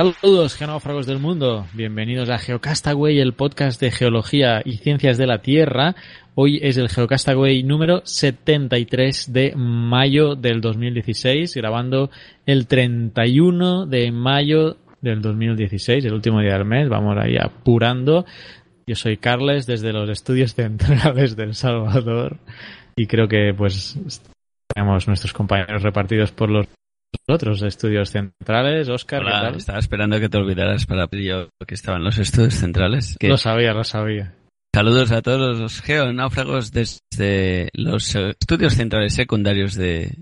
Saludos, genófragos del mundo. Bienvenidos a Geocastaway, el podcast de geología y ciencias de la Tierra. Hoy es el Geocastaway número 73 de mayo del 2016, grabando el 31 de mayo del 2016, el último día del mes. Vamos ahí apurando. Yo soy Carles desde los estudios centrales del Salvador y creo que pues tenemos nuestros compañeros repartidos por los otros estudios centrales, Oscar. Hola, ¿qué tal? estaba esperando que te olvidaras para pedir yo que estaban los estudios centrales. Que- Lo sabía, lo sabía. Saludos a todos los geonáufragos desde los estudios centrales secundarios de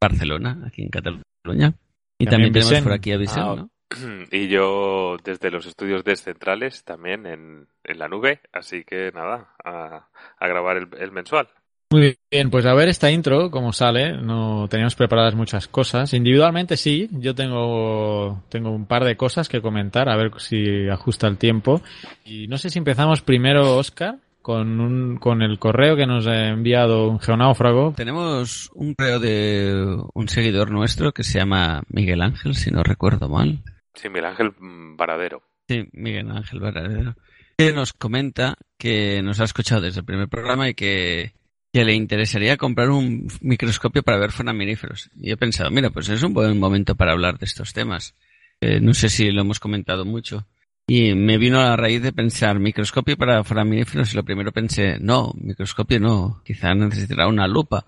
Barcelona, aquí en Cataluña. Y También también, tenemos por aquí a Vicent, Ah, ¿no? Y yo desde los estudios descentrales también en, en la nube, así que nada, a, a grabar el, el mensual. Muy bien, pues a ver esta intro, cómo sale. No teníamos preparadas muchas cosas. Individualmente sí, yo tengo, tengo un par de cosas que comentar, a ver si ajusta el tiempo. Y no sé si empezamos primero, Oscar, con, un, con el correo que nos ha enviado un geonáufrago. Tenemos un correo de un seguidor nuestro que se llama Miguel Ángel, si no recuerdo mal. Sí, Miguel Ángel Varadero. Sí, Miguel Ángel Varadero. Que nos comenta que nos ha escuchado desde el primer programa y que, que le interesaría comprar un microscopio para ver foraminíferos. Y he pensado, mira, pues es un buen momento para hablar de estos temas. Eh, no sé si lo hemos comentado mucho. Y me vino a la raíz de pensar, microscopio para foraminíferos, y lo primero pensé, no, microscopio no, quizá necesitará una lupa.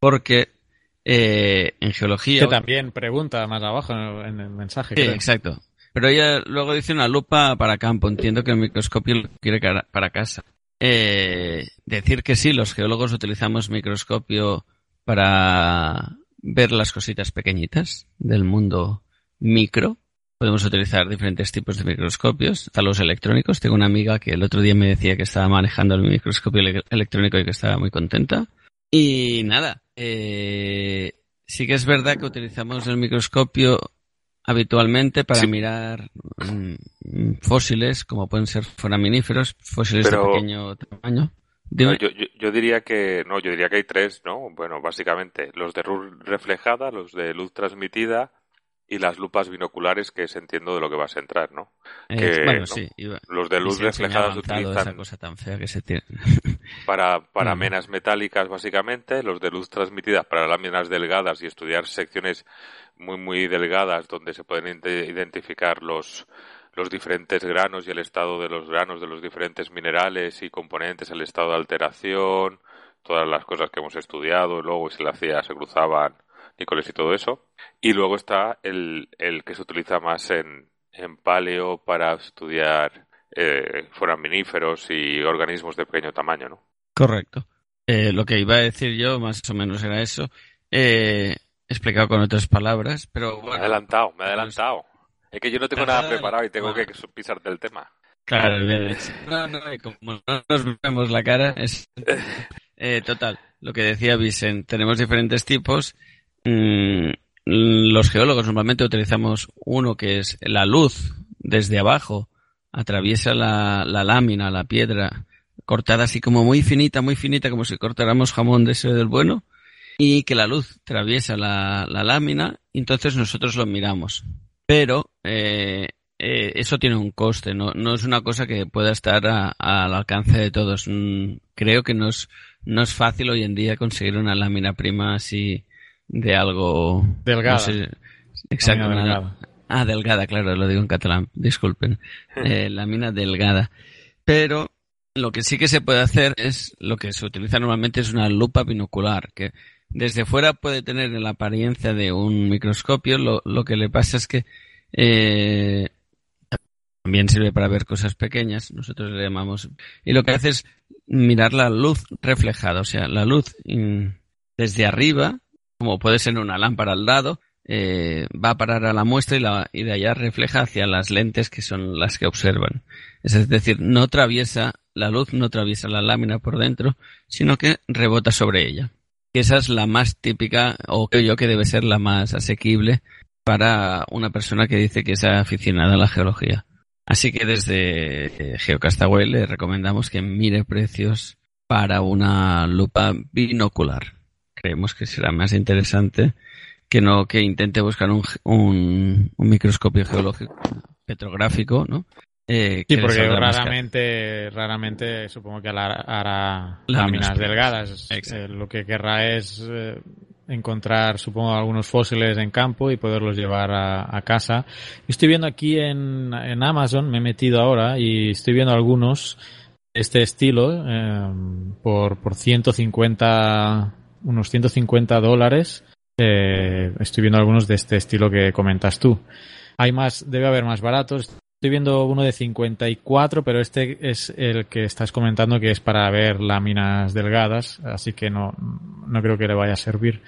Porque eh, en geología... Que también pregunta más abajo en el mensaje. Sí, creo. exacto. Pero ella luego dice una lupa para campo. Entiendo que el microscopio lo quiere para casa. Eh, decir que sí, los geólogos utilizamos microscopio para ver las cositas pequeñitas del mundo micro. Podemos utilizar diferentes tipos de microscopios, hasta los electrónicos. Tengo una amiga que el otro día me decía que estaba manejando el microscopio ele- electrónico y que estaba muy contenta. Y nada, eh, sí que es verdad que utilizamos el microscopio habitualmente para Sí. mirar mm, fósiles, como pueden ser foraminíferos, fósiles Pero- de pequeño tamaño. No, yo, yo, yo diría que, no, yo diría que hay tres, ¿no? Bueno, básicamente, los de luz reflejada, los de luz transmitida y las lupas binoculares, que es entiendo de lo que vas a entrar, ¿no? Eh, que, bueno, ¿no? sí. iba- Los de luz reflejada se utilizan esa cosa tan fea que se tiene. para, para Mm. menas metálicas, básicamente, los de luz transmitida para láminas delgadas y estudiar secciones muy, muy delgadas donde se pueden ide- identificar los, los diferentes granos y el estado de los granos de los diferentes minerales y componentes, el estado de alteración, todas las cosas que hemos estudiado, luego se le hacía, se cruzaban Nicoles y todo eso. Y luego está el, el que se utiliza más en, en paleo para estudiar eh, foraminíferos y organismos de pequeño tamaño, ¿no? Correcto. Eh, lo que iba a decir yo, más o menos, era eso. Eh, explicado con otras palabras, pero Me he bueno. adelantado, me he adelantado. Es que yo no tengo Nada, preparado y tengo bueno. que pisarte el tema. Claro, bien hecho. No, no, como no nos vemos la cara, es... Total, lo que decía Vicent, tenemos diferentes tipos. Mm, los geólogos normalmente utilizamos uno que es la luz desde abajo, atraviesa la, la lámina, la piedra, cortada así como muy finita, muy finita, como si cortáramos jamón de ese del bueno, y que la luz atraviesa la, la lámina, entonces nosotros lo miramos. Pero eh, eh, eso tiene un coste, no, no es una cosa que pueda estar al alcance de todos. Mm, creo que no es, no es fácil hoy en día conseguir una lámina prima así de algo... Delgada. exacto. Delgada. Ah, delgada, claro, lo digo en catalán, disculpen. Eh, lámina delgada. Pero lo que sí que se puede hacer es, lo que se utiliza normalmente es una lupa binocular, que desde fuera puede tener la apariencia de un microscopio, lo, lo que le pasa es que eh, también sirve para ver cosas pequeñas, nosotros le llamamos, y lo que hace es mirar la luz reflejada, o sea, la luz desde arriba, como puede ser una lámpara al lado, eh, va a parar a la muestra y, la, y de allá refleja hacia las lentes que son las que observan. Es decir, no atraviesa, la luz no atraviesa la lámina por dentro, sino que rebota sobre ella. Esa es la más típica, o creo yo que debe ser la más asequible para una persona que dice que es aficionada a la geología. Así que desde eh, Geocastaway le recomendamos que mire precios para una lupa binocular. Creemos que será más interesante que no que intente buscar un, un, microscopio geológico petrográfico, ¿no? Eh, sí, porque raramente, raramente supongo que hará, láminas, delgadas. Eh, lo que querrá es encontrar, supongo, algunos fósiles en campo y poderlos llevar a, casa. Estoy viendo aquí en, en, Amazon, me he metido ahora y estoy viendo algunos de este estilo eh, por, por 150, unos 150 dólares. Eh, estoy viendo algunos de este estilo que comentas tú. Hay más, debe haber más baratos. Estoy viendo uno de 54, pero este es el que estás comentando que es para ver láminas delgadas, así que no, no creo que le vaya a servir.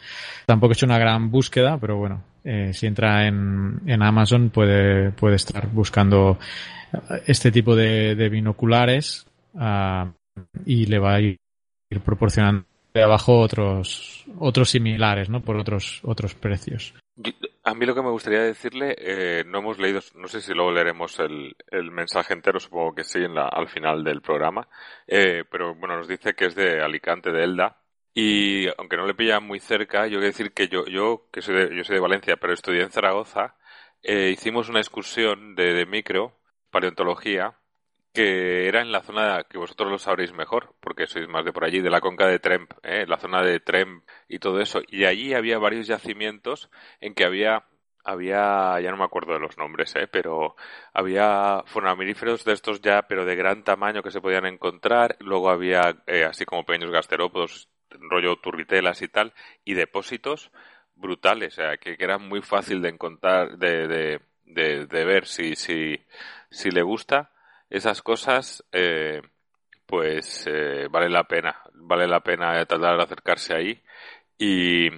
Tampoco he hecho una gran búsqueda, pero bueno, eh, si entra en, en Amazon puede, puede estar buscando este tipo de, de binoculares uh, y le va a ir proporcionando abajo otros otros similares, ¿no? Por otros otros precios. A mí lo que me gustaría decirle, eh, no hemos leído, no sé si luego leeremos el, el mensaje entero, supongo que sí, en la, al final del programa, eh, pero bueno, nos dice que es de Alicante, de Elda, y aunque no le pilla muy cerca, yo quiero decir que yo, yo que soy de, yo soy de Valencia, pero estudié en Zaragoza, eh, hicimos una excursión de, de micro, paleontología, que era en la zona que vosotros lo sabréis mejor, porque sois más de por allí, de la conca de Tremp, ¿eh? la zona de Tremp y todo eso. Y allí había varios yacimientos en que había, había, ya no me acuerdo de los nombres, ¿eh? pero había foramíferos de estos ya, pero de gran tamaño que se podían encontrar. Luego había eh, así como pequeños gasterópodos, rollo turbitelas y tal, y depósitos brutales, o sea, que, que eran muy fácil de encontrar, de, de, de, de ver si, si, si le gusta esas cosas, eh, pues eh, vale la pena, vale la pena tratar de acercarse ahí y,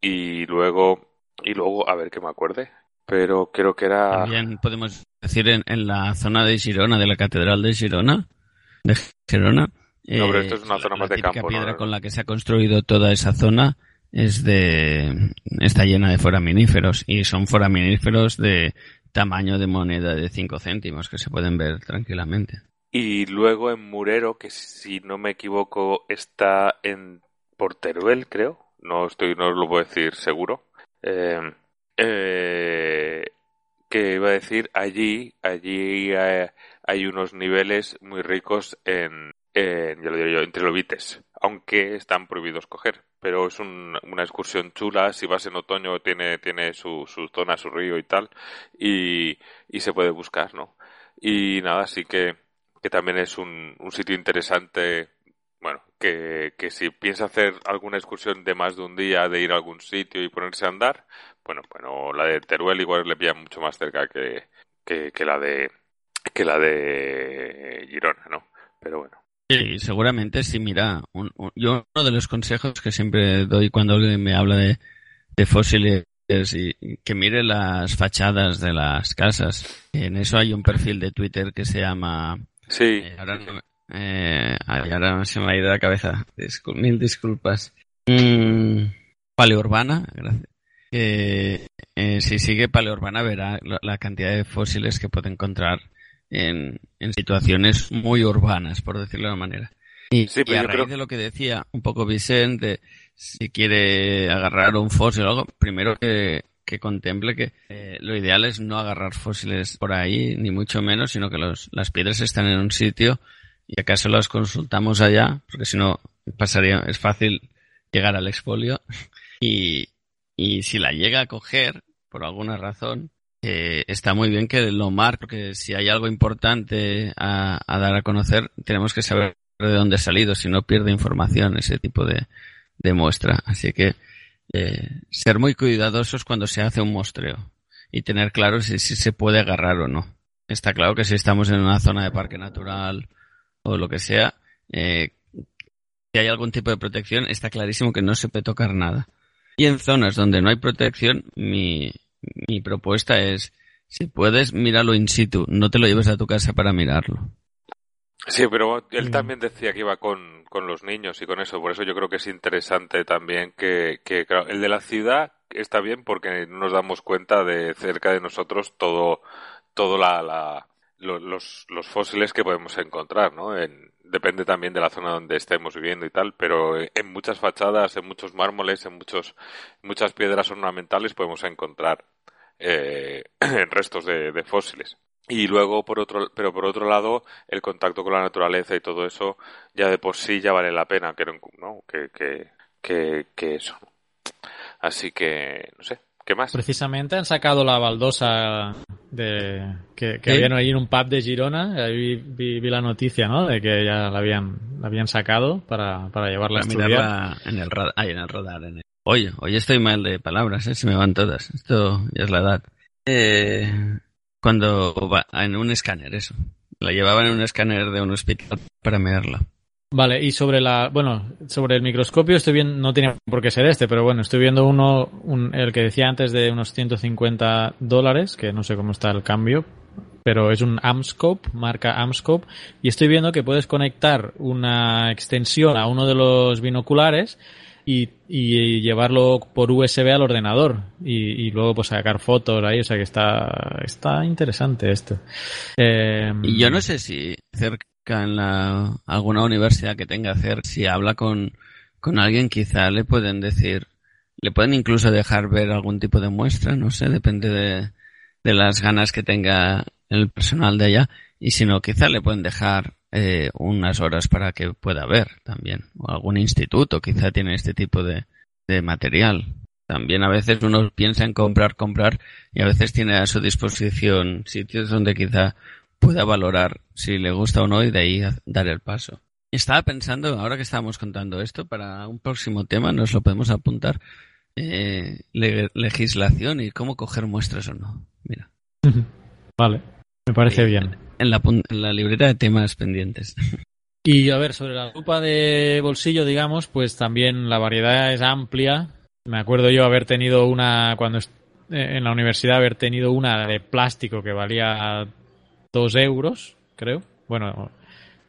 y luego, y luego, a ver que me acuerde, pero creo que era... También podemos decir en, en la zona de Girona, de la Catedral de Girona, de Girona. No, pero esto es una eh, zona más de campo. La piedra con la que se ha construido toda esa zona es de está llena de foraminíferos y son foraminíferos de tamaño de moneda de 5 céntimos que se pueden ver tranquilamente. Y luego en Murero, que si no me equivoco está en Porteruel, creo. No estoy, no lo puedo decir seguro. Eh, eh, que iba a decir allí, allí eh, hay unos niveles muy ricos en, en ya lo diré yo, en trilobites, aunque están prohibidos coger pero es una excursión chula. Si vas en otoño, tiene, tiene su, su zona, su río y tal, y, y se puede buscar, ¿no? Y nada, sí que, que también es un, un sitio interesante. Bueno, que, que si piensa hacer alguna excursión de más de un día, de ir a algún sitio y ponerse a andar, bueno, bueno, la de Teruel igual le pilla mucho más cerca que, que, que la de que la de Girona, ¿no? Pero bueno. Sí, seguramente sí, mira, yo uno de los consejos que siempre doy cuando alguien me habla de, de fósiles y que mire las fachadas de las casas. En eso hay un perfil de Twitter que se llama... Sí. Eh, ahora, eh, ahora se me ha ido la cabeza. mil disculpas. Mm, paleourbana, gracias. Eh, si sigue Paleourbana verá la cantidad de fósiles que puede encontrar en, en situaciones muy urbanas, por decirlo de una manera. Y, a raíz de lo que decía un poco Vicente, si quiere agarrar un fósil o algo, primero que, que contemple que eh, lo ideal es no agarrar fósiles por ahí, ni mucho menos, sino que los, las piedras están en un sitio y acaso las consultamos allá, porque si no pasaría, es fácil llegar al expolio y, y si la llega a coger, por alguna razón, eh, está muy bien que lo marque, porque si hay algo importante a, a, dar a conocer, tenemos que saber de dónde ha salido, si no pierde información ese tipo de, de muestra. Así que eh, ser muy cuidadosos cuando se hace un muestreo y tener claro si, si, se puede agarrar o no. Está claro que si estamos en una zona de parque natural o lo que sea, eh, si hay algún tipo de protección, está clarísimo que no se puede tocar nada. Y en zonas donde no hay protección, mi, mi propuesta es, si puedes, míralo in situ, no te lo lleves a tu casa para mirarlo. Sí, pero él también decía que iba con, con los niños y con eso, por eso yo creo que es interesante también que, que claro, el de la ciudad está bien porque nos damos cuenta de cerca de nosotros todo, todo la, la los, los fósiles que podemos encontrar, ¿no? En, depende también de la zona donde estemos viviendo y tal, pero en muchas fachadas, en muchos mármoles, en muchos, muchas piedras ornamentales podemos encontrar eh, restos de, fósiles. Y luego, por otro, pero por otro lado, el contacto con la naturaleza y todo eso, ya de por sí ya vale la pena que, ¿no? que, que, que, que eso. Así que, no sé, ¿Qué más? Precisamente han sacado la baldosa de que, que ¿Sí? habían ahí en un pub de Girona. Ahí vi, vi, la noticia, ¿no? De que ya la habían, la habían sacado para, para llevarla para a estudiar. En el, radar, ay, en el radar. En el... Oye, hoy estoy mal de palabras, ¿eh? Se me van todas. Esto ya es la edad. Eh, cuando va en un escáner, eso. La llevaban en un escáner de un hospital para mirarla. Vale, y sobre la, bueno, sobre el microscopio estoy viendo, no tiene por qué ser este, pero bueno, estoy viendo uno, un, el que decía antes de unos 150 dólares, que no sé cómo está el cambio, pero es un Amscope, marca Amscope, y estoy viendo que puedes conectar una extensión a uno de los binoculares y, y llevarlo por USB al ordenador y, y, luego pues sacar fotos ahí, o sea que está, está interesante esto. Eh, y yo no sé si cerca en la, alguna universidad que tenga hacer, si habla con, con alguien, quizá le pueden decir, le pueden incluso dejar ver algún tipo de muestra, no sé, depende de, de las ganas que tenga el personal de allá, y si no, quizá le pueden dejar eh, unas horas para que pueda ver también, o algún instituto quizá tiene este tipo de, de material. También a veces uno piensa en comprar, comprar, y a veces tiene a su disposición sitios donde quizá pueda valorar si le gusta o no y de ahí dar el paso. Estaba pensando, ahora que estábamos contando esto, para un próximo tema nos lo podemos apuntar, eh, le legislación y cómo coger muestras o no. Mira. Vale, me parece eh, bien. En la, en la libreta de temas pendientes. Y a ver, sobre la lupa de bolsillo, digamos, pues también la variedad es amplia. Me acuerdo yo haber tenido una, cuando en la universidad, haber tenido una de plástico que valía dos euros, creo. Bueno,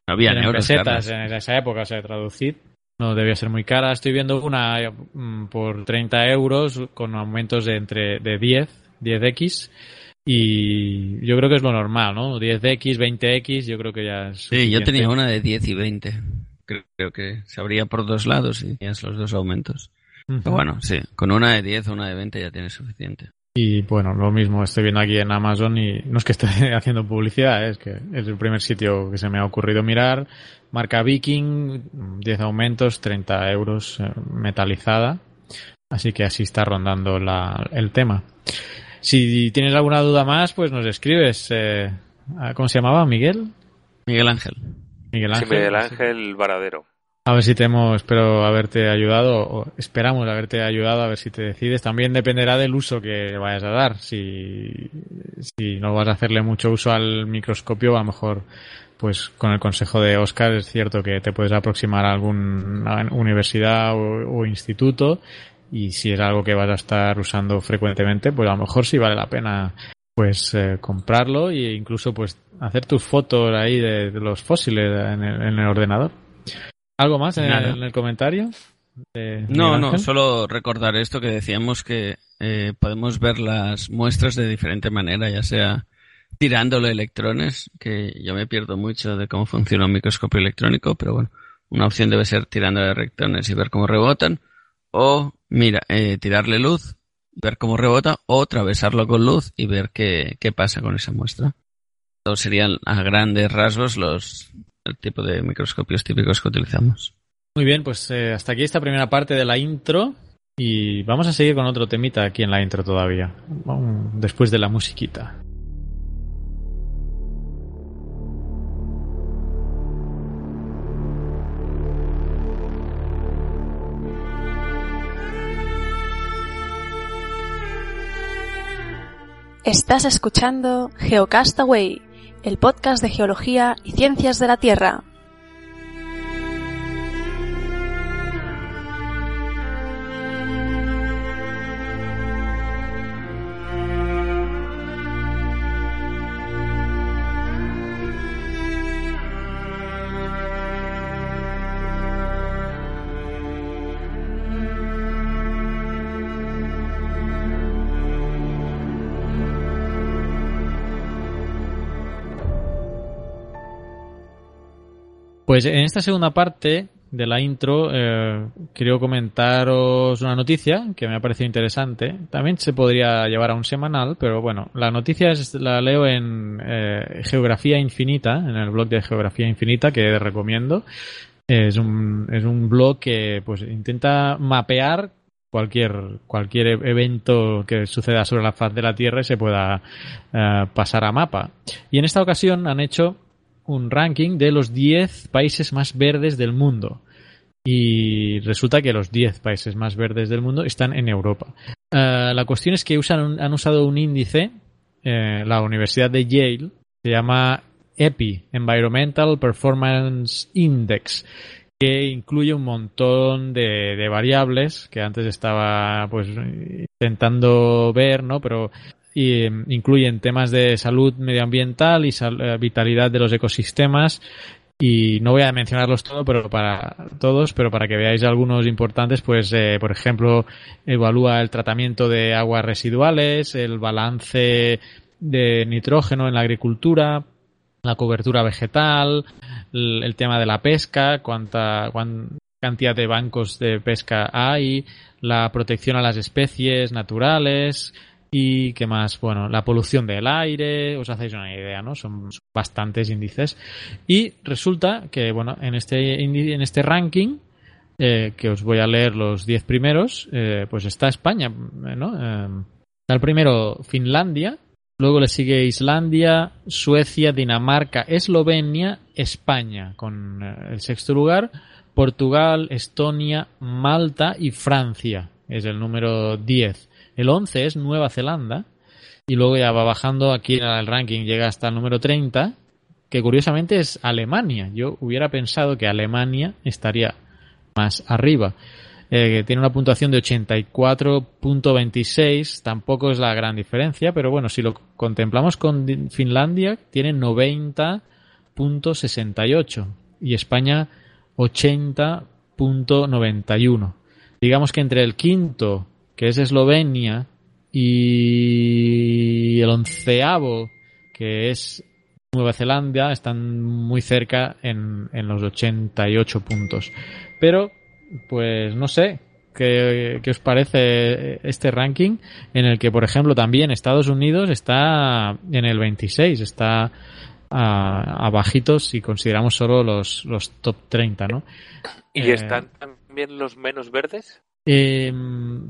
no había en euros, pesetas en esa época, o sea, traducir. No debía ser muy cara. Estoy viendo una mm, por 30 euros con aumentos de entre de 10, 10x. Y yo creo que es lo normal, ¿no? 10x, 20x, yo creo que ya es. Sí, yo tenía una de 10 y 20. Creo, creo que se abría por dos lados y tenías los dos aumentos. Uh -huh. Pero bueno, sí, con una de 10 o una de 20 ya tienes suficiente. Y bueno, lo mismo estoy viendo aquí en Amazon y no es que esté haciendo publicidad, es que es el primer sitio que se me ha ocurrido mirar. Marca Viking, 10 aumentos, 30 euros metalizada. Así que así está rondando la, el tema. Si tienes alguna duda más, pues nos escribes. Eh, ¿Cómo se llamaba? ¿Miguel? Miguel Ángel. Miguel Ángel. Sí, Miguel Ángel Varadero. A ver si te espero haberte ayudado, o esperamos haberte ayudado a ver si te decides. También dependerá del uso que vayas a dar. Si, si no vas a hacerle mucho uso al microscopio, a lo mejor, pues con el consejo de Oscar es cierto que te puedes aproximar a alguna universidad o, o instituto y si es algo que vas a estar usando frecuentemente, pues a lo mejor sí vale la pena pues eh, comprarlo e incluso pues hacer tus fotos ahí de, de los fósiles en el, en el ordenador. ¿Algo más en, el, en el, comentario? No, no, solo recordar esto que decíamos que eh, podemos ver las muestras de diferente manera, ya sea tirándole electrones, que yo me pierdo mucho de cómo funciona un microscopio electrónico, pero bueno, una opción debe ser tirándole electrones y ver cómo rebotan, o mira, eh, tirarle luz ver cómo rebota o atravesarlo con luz y ver qué, qué pasa con esa muestra. Estos serían a grandes rasgos los el tipo de microscopios típicos que utilizamos. Muy bien, pues eh, hasta aquí esta primera parte de la intro y vamos a seguir con otro temita aquí en la intro todavía, después de la musiquita. Estás escuchando Geocastaway, el podcast de geología y ciencias de la Tierra. Pues en esta segunda parte de la intro eh, quiero comentaros una noticia que me ha parecido interesante. También se podría llevar a un semanal, pero bueno, la noticia es, la leo en eh, Geografía Infinita, en el blog de Geografía Infinita que recomiendo. Es un, es un blog que pues intenta mapear cualquier cualquier evento que suceda sobre la faz de la Tierra y se pueda eh, pasar a mapa. Y en esta ocasión han hecho un ranking de los 10 países más verdes del mundo. Y resulta que los 10 países más verdes del mundo están en Europa. Eh, la cuestión es que usan, han usado un índice, eh, la Universidad de Yale, se llama EPI, Environmental Performance Index, que incluye un montón de, de, variables que antes estaba pues intentando ver, ¿no? Pero y em, incluyen temas de salud medioambiental y eh, vitalidad de los ecosistemas. Y no voy a mencionarlos todo, pero para todos, pero para que veáis algunos importantes, pues eh, por ejemplo evalúa el tratamiento de aguas residuales, el balance de nitrógeno en la agricultura, la cobertura vegetal, el, tema de la pesca, cuánta, cuánta cantidad de bancos de pesca hay, la protección a las especies naturales, y qué más, bueno, la polución del aire, os hacéis una idea, ¿no? Son bastantes índices. Y resulta que, bueno, en este, en este ranking, eh, que os voy a leer los 10 primeros, eh, pues está España, ¿no? Eh, está el primero Finlandia, luego le sigue Islandia, Suecia, Dinamarca, Eslovenia, España, con el sexto lugar, Portugal, Estonia, Malta y Francia, es el número 10. El 11 es Nueva Zelanda y luego ya va bajando aquí en el ranking, llega hasta el número 30, que curiosamente es Alemania. Yo hubiera pensado que Alemania estaría más arriba. Eh, tiene una puntuación de 84.26, tampoco es la gran diferencia, pero bueno, si lo contemplamos con Finlandia, tiene 90.68 y España 80.91. Digamos que entre el quinto que es Eslovenia, y el onceavo, que es Nueva Zelanda, están muy cerca en, en los 88 puntos. Pero, pues no sé, ¿Qué, ¿Qué, os parece este ranking en el que, por ejemplo, también Estados Unidos está en el 26, está a, a bajitos si consideramos solo los, los top 30, ¿no? ¿Y eh, están también los menos verdes? Eh,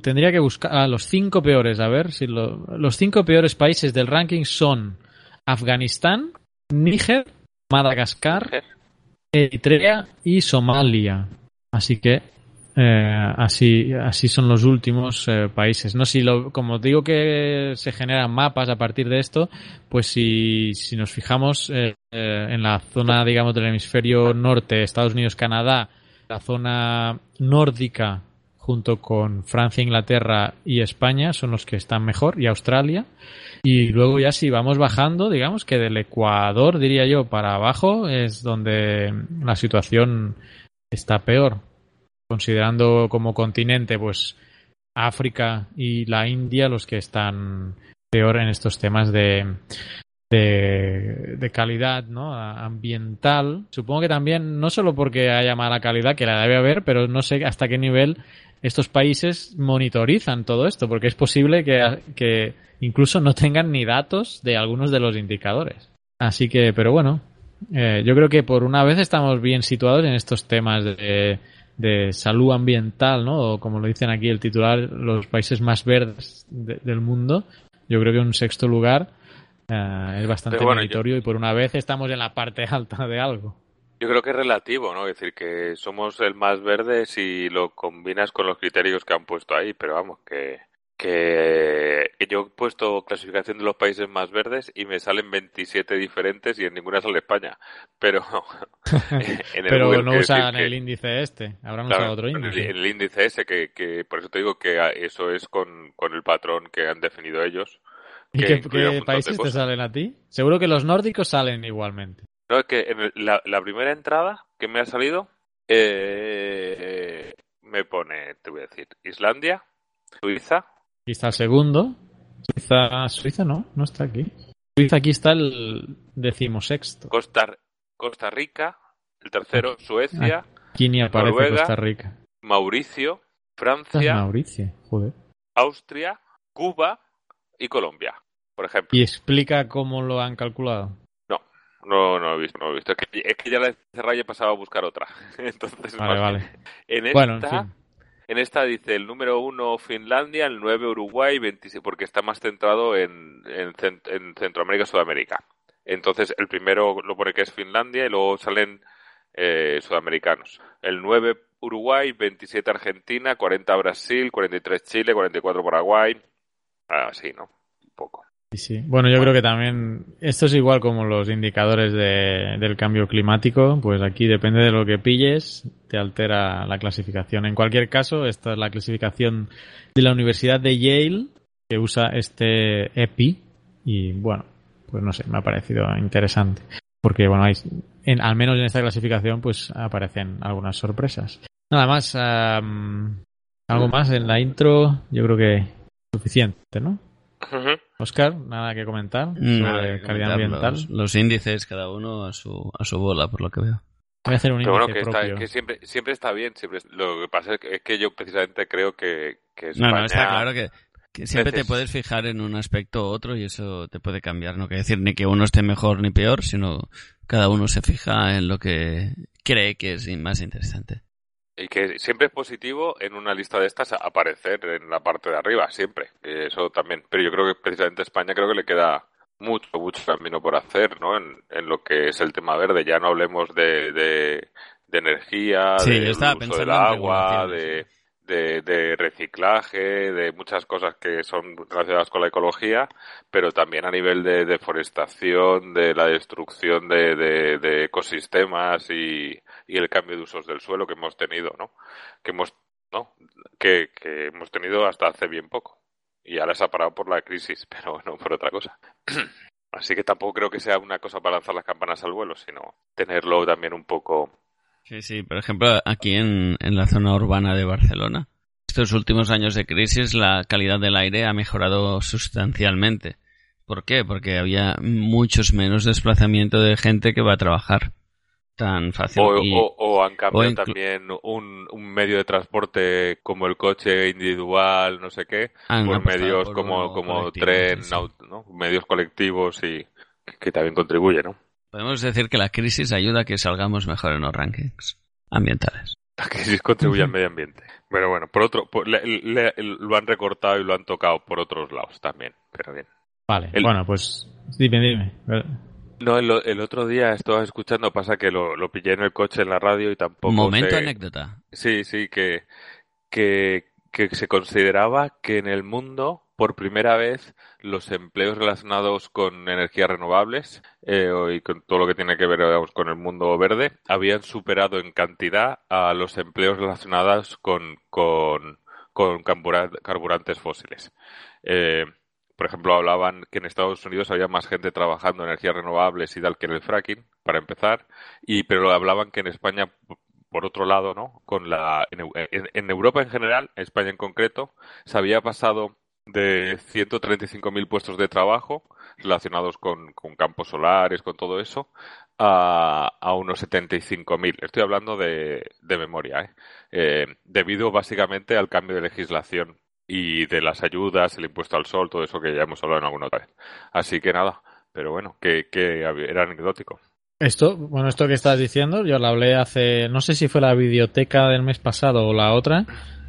tendría que buscar a los cinco peores. A ver si los cinco peores países del ranking son Afganistán, Níger, Madagascar, Eritrea y Somalia. Así que eh, así, así son los últimos eh, países. No si lo, como digo que se generan mapas a partir de esto, pues si, si nos fijamos eh, en la zona, digamos, del hemisferio norte, Estados Unidos, Canadá, la zona nórdica junto con Francia, Inglaterra y España son los que están mejor y Australia. Y luego ya si vamos bajando, digamos que del Ecuador, diría yo, para abajo es donde la situación está peor. Considerando como continente, pues África y la India los que están peor en estos temas de, de, calidad ¿no? ambiental. Supongo que también, no solo porque haya mala calidad, que la debe haber, pero no sé hasta qué nivel estos países monitorizan todo esto, porque es posible que, que incluso no tengan ni datos de algunos de los indicadores. Así que, pero bueno, eh, yo creo que por una vez estamos bien situados en estos temas de, de salud ambiental, ¿no? O como lo dicen aquí el titular, los países más verdes del mundo. Yo creo que un sexto lugar eh, es bastante monitorio y por una vez estamos en la parte alta de algo. Yo creo que es relativo, ¿no? Es decir, que somos el más verde si lo combinas con los criterios que han puesto ahí, pero vamos, que, que yo he puesto clasificación de los países más verdes y me salen 27 diferentes y en ninguna sale España. Pero en el pero no usan el índice este, habrán usado otro índice. El, el, índice ese, que, que por eso te digo que eso es con, con el patrón que han definido ellos. ¿Y qué, países te salen a ti? Seguro que los nórdicos salen igualmente. No, es que en la, primera entrada que me ha salido eh, me pone, te voy a decir, Islandia, Suiza. Aquí está el segundo. Suiza, Suiza no, no está aquí. Suiza aquí está el decimosexto. Costa, Costa Rica, el tercero, Suecia. Aquí ni aparece Costa Rica. Mauricio, Francia. Mauricio, joder. Austria, Cuba, y Colombia, por ejemplo. ¿Y explica cómo lo han calculado? No, no, no he visto, no he visto. Es que, ya la he cerrado y he pasado a buscar otra. Entonces, vale, vale. En esta, en, esta dice el número uno Finlandia, el 9 Uruguay, 26, porque está más centrado en, en, en Centroamérica y Sudamérica. Entonces, el primero lo pone que es Finlandia y luego salen eh, sudamericanos. El 9 Uruguay, 27 Argentina, 40 Brasil, 43 Chile, 44 Paraguay, así, ¿no? Un poco. Sí, Bueno, yo creo que también esto es igual como los indicadores de, del cambio climático, pues aquí depende de lo que pilles, te altera la clasificación. En cualquier caso, esta es la clasificación de la Universidad de Yale, que usa este EPI, y bueno, pues no sé, me ha parecido interesante. Porque bueno, hay, en, al menos en esta clasificación pues aparecen algunas sorpresas. Nada más, algo más en la intro, yo creo que suficiente, ¿no? Oscar, nada que comentar sobre calidad ambiental. Los, índices, cada uno a su, a su bola, por lo que veo. Voy a hacer un índice propio. que siempre, siempre está bien. Siempre, lo que pasa es que, yo precisamente creo que, que No, no, está claro que, siempre te puedes fijar en un aspecto u otro y eso te puede cambiar. No quiere decir ni que uno esté mejor ni peor, sino cada uno se fija en lo que cree que es más interesante. Y que siempre es positivo en una lista de estas aparecer en la parte de arriba, siempre. Eso también. Pero yo creo que precisamente a España creo que le queda mucho, mucho camino por hacer, ¿no? En, en lo que es el tema verde. Ya no hablemos de, de, de energía, de uso del agua, de, de, de, reciclaje, de muchas cosas que son relacionadas con la ecología, pero también a nivel de deforestación, de la destrucción de, de ecosistemas y, y el cambio de usos del suelo que hemos tenido, ¿no? Que hemos, ¿no? Que, que hemos tenido hasta hace bien poco. Y ahora se ha parado por la crisis, pero no por otra cosa. Así que tampoco creo que sea una cosa para lanzar las campanas al vuelo, sino tenerlo también un poco. Sí, sí, por ejemplo, aquí en, en la zona urbana de Barcelona, estos últimos años de crisis la calidad del aire ha mejorado sustancialmente. ¿Por qué? Porque había muchos menos desplazamiento de gente que va a trabajar tan fácil. O, han cambiado también un, un, medio de transporte como el coche individual, no sé qué, por medios como, como tren, ¿no? medios colectivos y que también contribuye, ¿no? Podemos decir que la crisis ayuda a que salgamos mejor en los rankings ambientales. La crisis contribuye al medio ambiente. Pero bueno, por otro, lo han recortado y lo han tocado por otros lados también, pero bien. Vale, bueno, pues dime, dime. No, el, otro día estaba escuchando, pasa que lo, lo, pillé en el coche en la radio y tampoco. Momento anécdota. Sí, sí, que, que, que se consideraba que en el mundo, por primera vez, los empleos relacionados con energías renovables eh, y con todo lo que tiene que ver con el mundo verde habían superado en cantidad a los empleos relacionados con, con, con carburantes fósiles. Eh, por ejemplo, hablaban que en Estados Unidos había más gente trabajando en energías renovables y tal que en el fracking, para empezar, y pero hablaban que en España, por otro lado, ¿no? Con la en, Europa en general, en España en concreto, se había pasado de 135.000 puestos de trabajo relacionados con, con, campos solares, con todo eso, a, a unos 75.000. Estoy hablando de, de memoria, ¿eh? ¿eh? debido básicamente al cambio de legislación y de las ayudas, el impuesto al sol, todo eso que ya hemos hablado en alguna otra vez. Así que nada, pero bueno, que, que era anecdótico. Esto, bueno, esto que estás diciendo, yo lo hablé hace, no sé si fue la videoteca del mes pasado o la otra,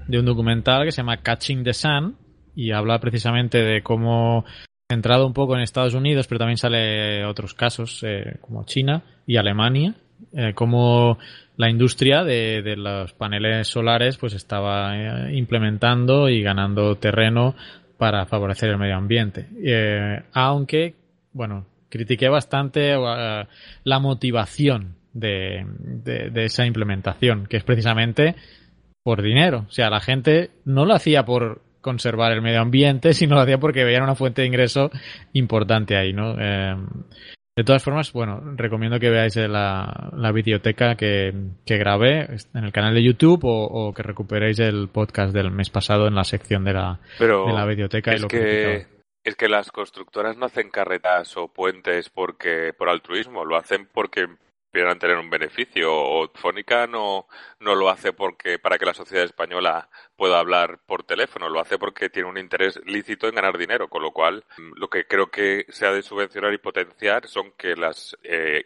de un documental que se llama Catching the Sun y habla precisamente de cómo centrado un poco en Estados Unidos, pero también sale otros casos eh, como China y Alemania, eh, como la industria de, de, los paneles solares pues estaba eh, implementando y ganando terreno para favorecer el medio ambiente. Eh, aunque, bueno, critiqué bastante uh, la motivación de, de, de, esa implementación, que es precisamente por dinero. O sea, la gente no lo hacía por conservar el medio ambiente, sino lo hacía porque veían una fuente de ingreso importante ahí, ¿no? Eh, de todas formas, bueno, recomiendo que veáis la, la videoteca que, que, grabé en el canal de YouTube o, o, que recuperéis el podcast del mes pasado en la sección de la, Pero de la videoteca. Es y lo que, es que las constructoras no hacen carretas o puentes porque por altruismo, lo hacen porque pudieran tener un beneficio. O Fónica no, no lo hace porque para que la sociedad española pueda hablar por teléfono, lo hace porque tiene un interés lícito en ganar dinero, con lo cual lo que creo que se ha de subvencionar y potenciar son que las eh,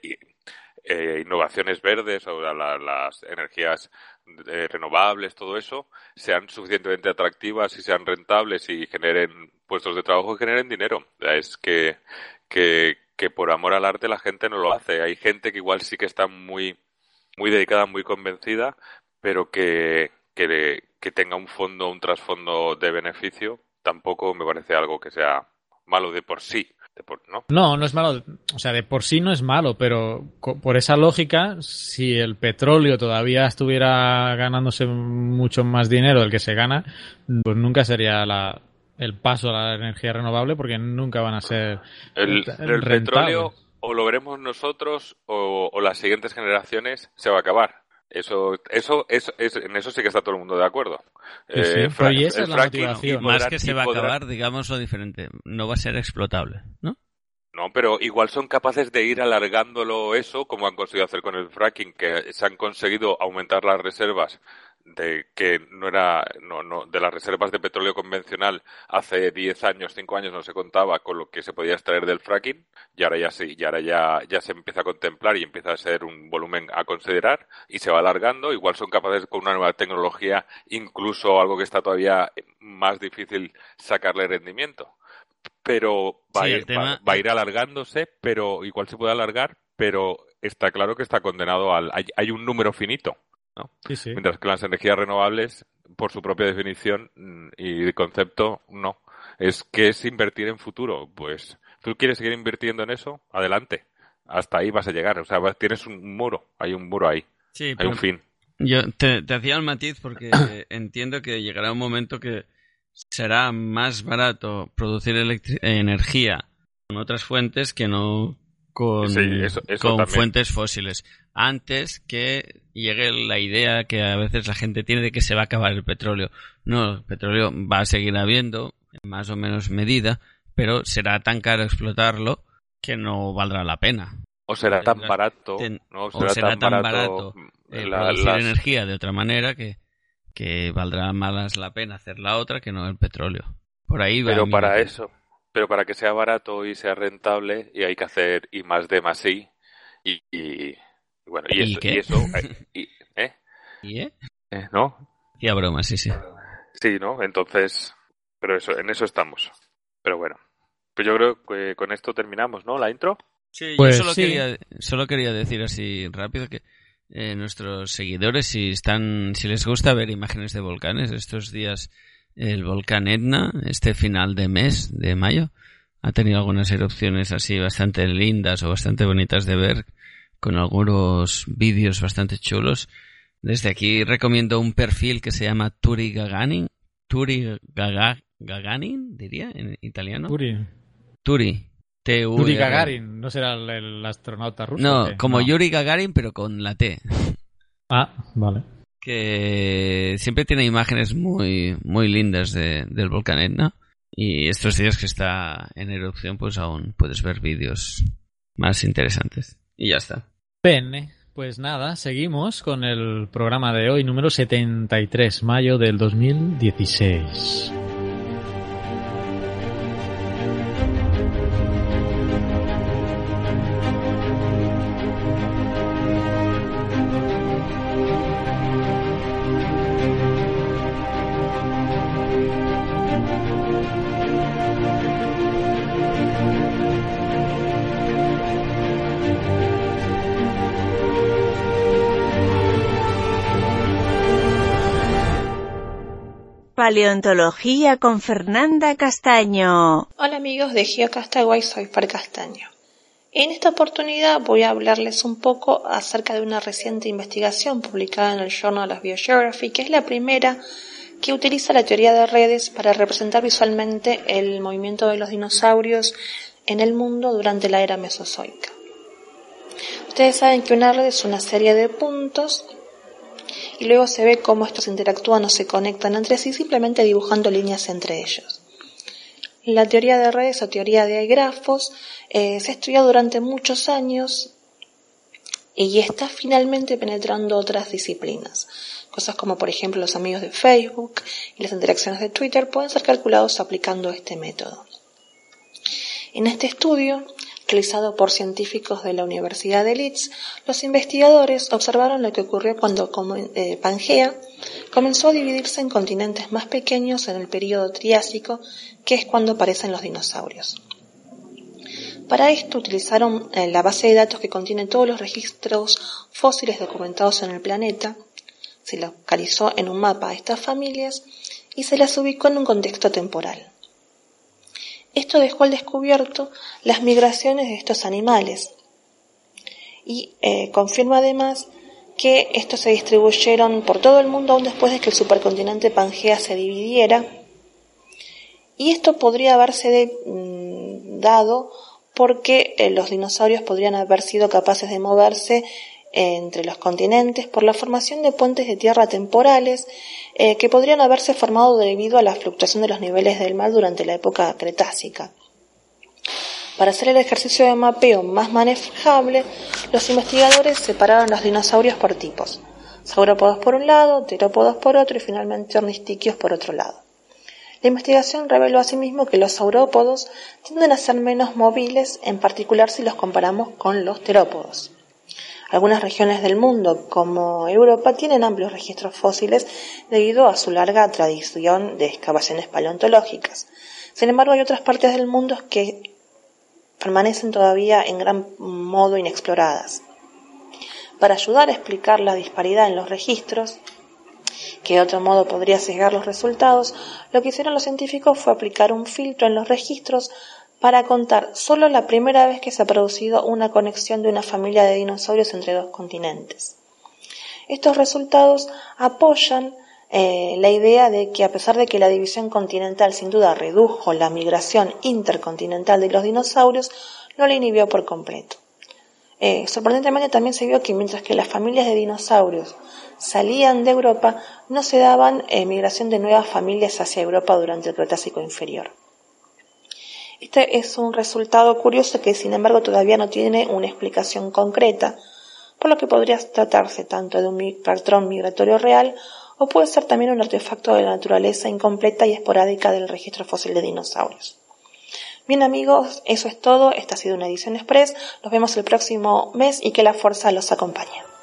eh, innovaciones verdes o la, las energías eh, renovables, todo eso, sean suficientemente atractivas y sean rentables y generen puestos de trabajo y generen dinero. Es que, que, que por amor al arte la gente no lo hace. Hay gente que igual sí que está muy, muy dedicada, muy convencida, pero que, que, que tenga un fondo, un trasfondo de beneficio, tampoco me parece algo que sea malo de por sí. De por, ¿no? no, no es malo. O sea, de por sí no es malo, pero por esa lógica, si el petróleo todavía estuviera ganándose mucho más dinero del que se gana, pues nunca sería la, el paso a la energía renovable porque nunca van a ser el, el petróleo o lo veremos nosotros o, o, las siguientes generaciones se va a acabar eso eso, eso, eso en eso sí que está todo el mundo de acuerdo. Sí, sí, eh, pero y esa es la motivación. y más que se va a acabar digamos lo diferente no va a ser explotable no no, pero igual son capaces de ir alargándolo eso, como han conseguido hacer con el fracking, que se han conseguido aumentar las reservas de que no era no, no de las reservas de petróleo convencional hace 10 años, 5 años no se contaba con lo que se podía extraer del fracking y ahora ya sí, y ahora ya, ya se empieza a contemplar y empieza a ser un volumen a considerar y se va alargando, igual son capaces con una nueva tecnología, incluso algo que está todavía más difícil sacarle rendimiento. Pero va, Sí, a ir, tema- va, va a ir alargándose, pero igual se puede alargar, pero está claro que está condenado al hay, hay un número finito. Sí, sí. Mientras que las energías renovables, por su propia definición mm, y concepto, no. Es que es invertir en futuro. Pues, ¿tú quieres seguir invirtiendo en eso? Adelante. Hasta ahí vas a llegar. O sea, tienes un muro. Hay un muro ahí. Sí, Hay pero un fin. yo te, te hacía el matiz porque entiendo que llegará un momento que será más barato producir energía con otras fuentes que no con, Sí, eso- eso con también. fuentes fósiles. Antes que llegue la idea que a veces la gente tiene de que se va a acabar el petróleo. No, el petróleo va a seguir habiendo en más o menos medida, pero será tan caro explotarlo que no valdrá la pena. O será tan barato. ten- ¿no? o será tan barato, Eh, la- producir las- energía de otra manera que, que valdrá más la pena hacer la otra que no el petróleo. Por ahí va. Pero para eso, pero para que sea barato y sea rentable, y hay que hacer I más D más I, y, y- bueno, y, ¿Y eso, qué? y eso, eh, y- ¿eh? ¿Y eh? ¿Eh? ¿No? Hacía broma, sí, sí. Sí, ¿no? Entonces, pero eso, en eso estamos. Pero bueno, pues yo creo que con esto terminamos, ¿no? La intro. Sí, Pues yo solo, sí. quería, solo quería decir así rápido que eh, nuestros seguidores, si están, si les gusta ver imágenes de volcanes, estos días el volcán Etna, este final de mes de mayo, ha tenido algunas erupciones así bastante lindas o bastante bonitas de ver, con algunos vídeos bastante chulos. Desde aquí recomiendo un perfil que se llama Turi Gaganin, Turi Gaga- Gaganin, diría en italiano. Yuri, Turi. T-U-R. Yuri Gagarin, ¿no será el, el astronauta ruso? No, como No. Yuri Gagarin, pero con la T. Ah, vale. Que siempre tiene imágenes muy, muy lindas de, del volcán Etna. Y estos días que está en erupción, pues aún puedes ver vídeos más interesantes. Y ya está. Bene, pues nada, seguimos con el programa de hoy, número 73, mayo del 2016. Paleontología con Fernanda Castaño. Hola amigos de GeoCastaway, soy Far Castaño. En esta oportunidad voy a hablarles un poco acerca de una reciente investigación publicada en el Journal of Biogeography, que es la primera que utiliza la teoría de redes para representar visualmente el movimiento de los dinosaurios en el mundo durante la era mesozoica. Ustedes saben que una red es una serie de puntos y luego se ve cómo estos interactúan o se conectan entre sí simplemente dibujando líneas entre ellos. La teoría de redes o teoría de grafos eh, se ha estudiado durante muchos años y está finalmente penetrando otras disciplinas. Cosas como por ejemplo los amigos de Facebook y las interacciones de Twitter pueden ser calculados aplicando este método. En este estudio realizado por científicos de la Universidad de Leeds, los investigadores observaron lo que ocurrió cuando eh, Pangea comenzó a dividirse en continentes más pequeños en el período Triásico, que es cuando aparecen los dinosaurios. Para esto utilizaron eh, la base de datos que contiene todos los registros fósiles documentados en el planeta, se localizó en un mapa a estas familias y se las ubicó en un contexto temporal. Esto dejó al descubierto las migraciones de estos animales. Y eh, confirma además que estos se distribuyeron por todo el mundo aún después de que el supercontinente Pangea se dividiera. Y esto podría haberse mm, dado porque eh, los dinosaurios podrían haber sido capaces de moverse entre los continentes por la formación de puentes de tierra temporales eh, que podrían haberse formado debido a la fluctuación de los niveles del mar durante la época cretácica. Para hacer el ejercicio de mapeo más manejable, los investigadores separaron los dinosaurios por tipos. Saurópodos por un lado, terópodos por otro y finalmente ornistiquios por otro lado. La investigación reveló asimismo que los saurópodos tienden a ser menos móviles, en particular si los comparamos con los terópodos. Algunas regiones del mundo, como Europa, tienen amplios registros fósiles debido a su larga tradición de excavaciones paleontológicas. Sin embargo, hay otras partes del mundo que permanecen todavía en gran modo inexploradas. Para ayudar a explicar la disparidad en los registros, que de otro modo podría sesgar los resultados, lo que hicieron los científicos fue aplicar un filtro en los registros para contar solo la primera vez que se ha producido una conexión de una familia de dinosaurios entre dos continentes. Estos resultados apoyan eh, la idea de que a pesar de que la división continental sin duda redujo la migración intercontinental de los dinosaurios, no la inhibió por completo. Eh, sorprendentemente también se vio que mientras que las familias de dinosaurios salían de Europa, no se daban eh, migración de nuevas familias hacia Europa durante el Cretácico inferior. Este es un resultado curioso que sin embargo todavía no tiene una explicación concreta, por lo que podría tratarse tanto de un patrón migratorio real o puede ser también un artefacto de la naturaleza incompleta y esporádica del registro fósil de dinosaurios. Bien amigos, eso es todo. Esta ha sido una edición express. Nos vemos el próximo mes y que la fuerza los acompañe.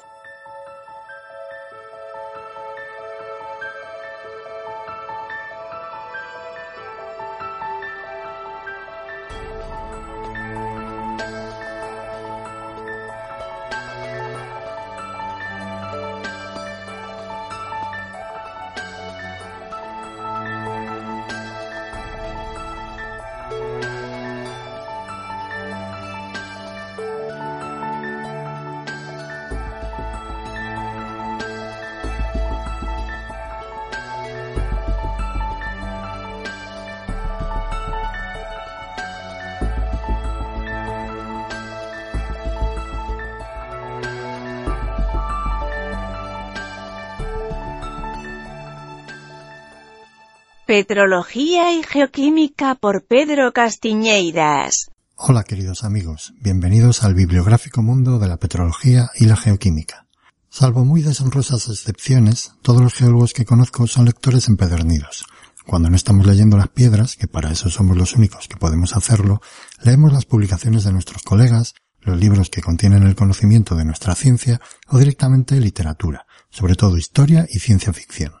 Petrología y Geoquímica por Pedro Castiñeiras. Hola queridos amigos, bienvenidos al bibliográfico mundo de la petrología y la geoquímica. Salvo muy deshonrosas excepciones, todos los geólogos que conozco son lectores empedernidos. Cuando no estamos leyendo las piedras, que para eso somos los únicos que podemos hacerlo, leemos las publicaciones de nuestros colegas, los libros que contienen el conocimiento de nuestra ciencia o directamente literatura, sobre todo historia y ciencia ficción.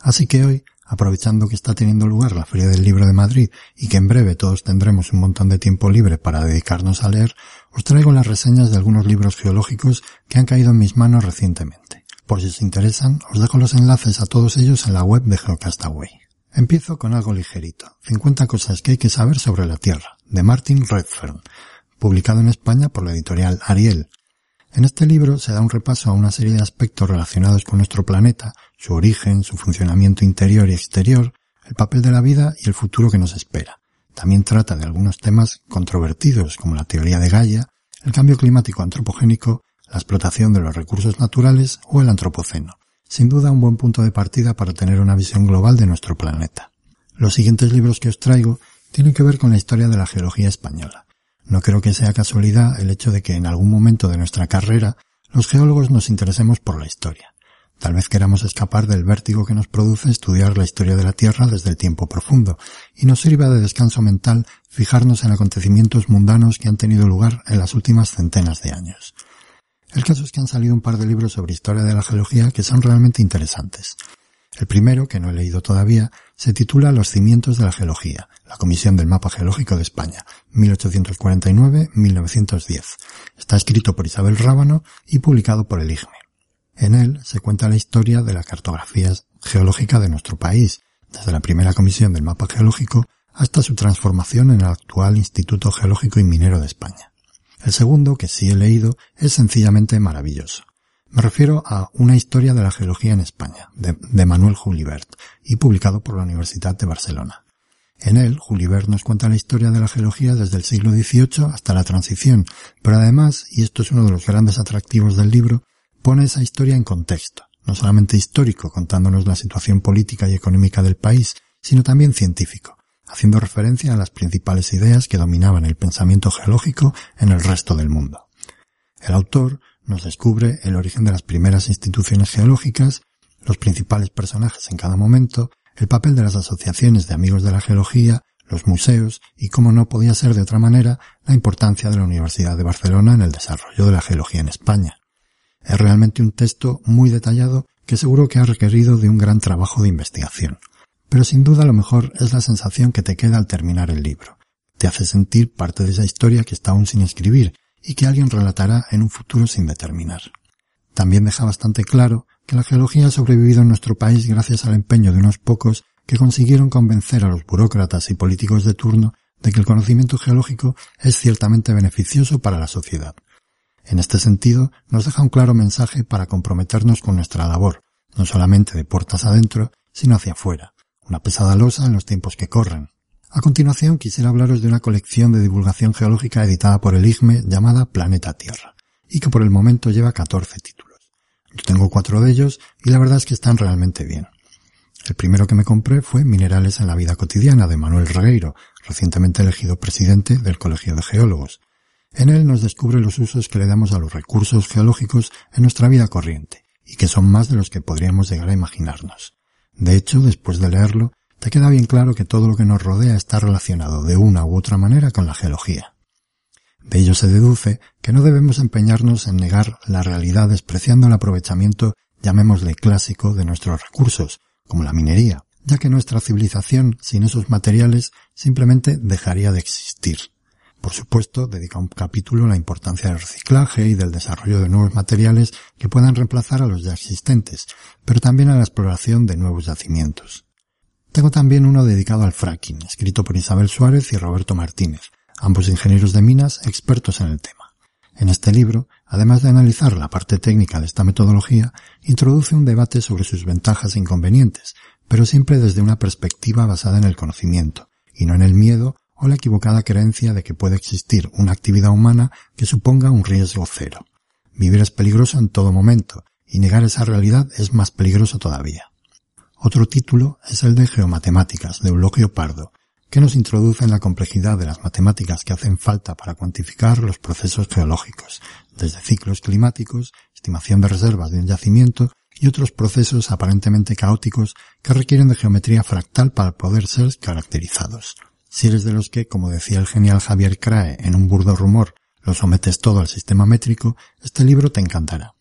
Así que hoy aprovechando que está teniendo lugar la Feria del Libro de Madrid y que en breve todos tendremos un montón de tiempo libre para dedicarnos a leer, os traigo las reseñas de algunos libros geológicos que han caído en mis manos recientemente. Por si os interesan, os dejo los enlaces a todos ellos en la web de Geocastaway. Empiezo con algo ligerito. 50 cosas que hay que saber sobre la Tierra, de Martin Redfern, publicado en España por la editorial Ariel, en este libro se da un repaso a una serie de aspectos relacionados con nuestro planeta, su origen, su funcionamiento interior y exterior, el papel de la vida y el futuro que nos espera. También trata de algunos temas controvertidos como la teoría de Gaia, el cambio climático antropogénico, la explotación de los recursos naturales o el antropoceno. Sin duda un buen punto de partida para tener una visión global de nuestro planeta. Los siguientes libros que os traigo tienen que ver con la historia de la geología española. No creo que sea casualidad el hecho de que en algún momento de nuestra carrera los geólogos nos interesemos por la historia. Tal vez queramos escapar del vértigo que nos produce estudiar la historia de la Tierra desde el tiempo profundo, y nos sirva de descanso mental fijarnos en acontecimientos mundanos que han tenido lugar en las últimas centenas de años. El caso es que han salido un par de libros sobre historia de la geología que son realmente interesantes. El primero, que no he leído todavía, se titula Los cimientos de la geología, la Comisión del Mapa Geológico de España, 1849-1910. Está escrito por Isabel Rábano y publicado por el IGME. En él se cuenta la historia de la cartografía geológica de nuestro país, desde la primera comisión del mapa geológico hasta su transformación en el actual Instituto Geológico y Minero de España. El segundo, que sí he leído, es sencillamente maravilloso. Me refiero a Una historia de la geología en España, de, Manuel Julibert, y publicado por la Universidad de Barcelona. En él, Julibert nos cuenta la historia de la geología desde el siglo XVIII hasta la transición, pero además, y esto es uno de los grandes atractivos del libro, pone esa historia en contexto, no solamente histórico, contándonos la situación política y económica del país, sino también científico, haciendo referencia a las principales ideas que dominaban el pensamiento geológico en el resto del mundo. El autor nos descubre el origen de las primeras instituciones geológicas, los principales personajes en cada momento, el papel de las asociaciones de amigos de la geología, los museos y, como no podía ser de otra manera, la importancia de la Universidad de Barcelona en el desarrollo de la geología en España. Es realmente un texto muy detallado que seguro que ha requerido de un gran trabajo de investigación. Pero sin duda lo mejor es la sensación que te queda al terminar el libro. Te hace sentir parte de esa historia que está aún sin escribir y que alguien relatará en un futuro sin determinar. También deja bastante claro que la geología ha sobrevivido en nuestro país gracias al empeño de unos pocos que consiguieron convencer a los burócratas y políticos de turno de que el conocimiento geológico es ciertamente beneficioso para la sociedad. En este sentido, nos deja un claro mensaje para comprometernos con nuestra labor, no solamente de puertas adentro, sino hacia afuera, una pesada losa en los tiempos que corren, a continuación quisiera hablaros de una colección de divulgación geológica editada por el IGME llamada Planeta Tierra, y que por el momento lleva 14 títulos. Yo tengo cuatro de ellos y la verdad es que están realmente bien. El primero que me compré fue Minerales en la vida cotidiana de Manuel Regueiro, recientemente elegido presidente del Colegio de Geólogos. En él nos descubre los usos que le damos a los recursos geológicos en nuestra vida corriente, y que son más de los que podríamos llegar a imaginarnos. De hecho, después de leerlo, te queda bien claro que todo lo que nos rodea está relacionado de una u otra manera con la geología. De ello se deduce que no debemos empeñarnos en negar la realidad despreciando el aprovechamiento, llamémosle clásico, de nuestros recursos, como la minería, ya que nuestra civilización sin esos materiales simplemente dejaría de existir. Por supuesto, dedica un capítulo a la importancia del reciclaje y del desarrollo de nuevos materiales que puedan reemplazar a los ya existentes, pero también a la exploración de nuevos yacimientos. Tengo también uno dedicado al fracking, escrito por Isabel Suárez y Roberto Martínez, ambos ingenieros de minas expertos en el tema. En este libro, además de analizar la parte técnica de esta metodología, introduce un debate sobre sus ventajas e inconvenientes, pero siempre desde una perspectiva basada en el conocimiento, y no en el miedo o la equivocada creencia de que puede existir una actividad humana que suponga un riesgo cero. Vivir es peligroso en todo momento, y negar esa realidad es más peligroso todavía. Otro título es el de Geomatemáticas, de Eulogio Pardo, que nos introduce en la complejidad de las matemáticas que hacen falta para cuantificar los procesos geológicos, desde ciclos climáticos, estimación de reservas de un yacimiento y otros procesos aparentemente caóticos que requieren de geometría fractal para poder ser caracterizados. Si eres de los que, como decía el genial Javier Crae en un burdo rumor, lo sometes todo al sistema métrico, este libro te encantará.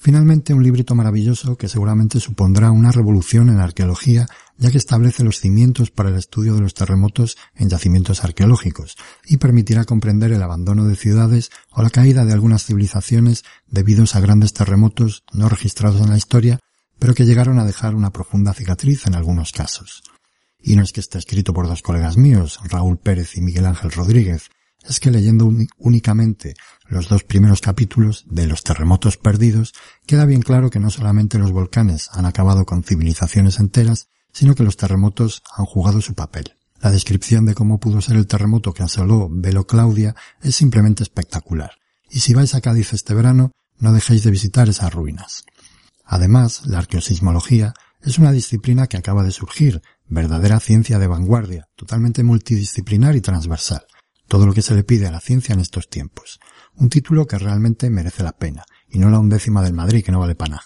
Finalmente, un librito maravilloso que seguramente supondrá una revolución en la arqueología, ya que establece los cimientos para el estudio de los terremotos en yacimientos arqueológicos y permitirá comprender el abandono de ciudades o la caída de algunas civilizaciones debidos a grandes terremotos no registrados en la historia, pero que llegaron a dejar una profunda cicatriz en algunos casos. Y no es que esté escrito por dos colegas míos, Raúl Pérez y Miguel Ángel Rodríguez, es que leyendo únicamente los dos primeros capítulos de Los terremotos perdidos, queda bien claro que no solamente los volcanes han acabado con civilizaciones enteras, sino que los terremotos han jugado su papel. La descripción de cómo pudo ser el terremoto que asoló Velo Claudia es simplemente espectacular. Y si vais a Cádiz este verano, no dejéis de visitar esas ruinas. Además, la arqueosismología es una disciplina que acaba de surgir, verdadera ciencia de vanguardia, totalmente multidisciplinar y transversal. Todo lo que se le pide a la ciencia en estos tiempos. Un título que realmente merece la pena, y no la undécima del Madrid que no vale pana.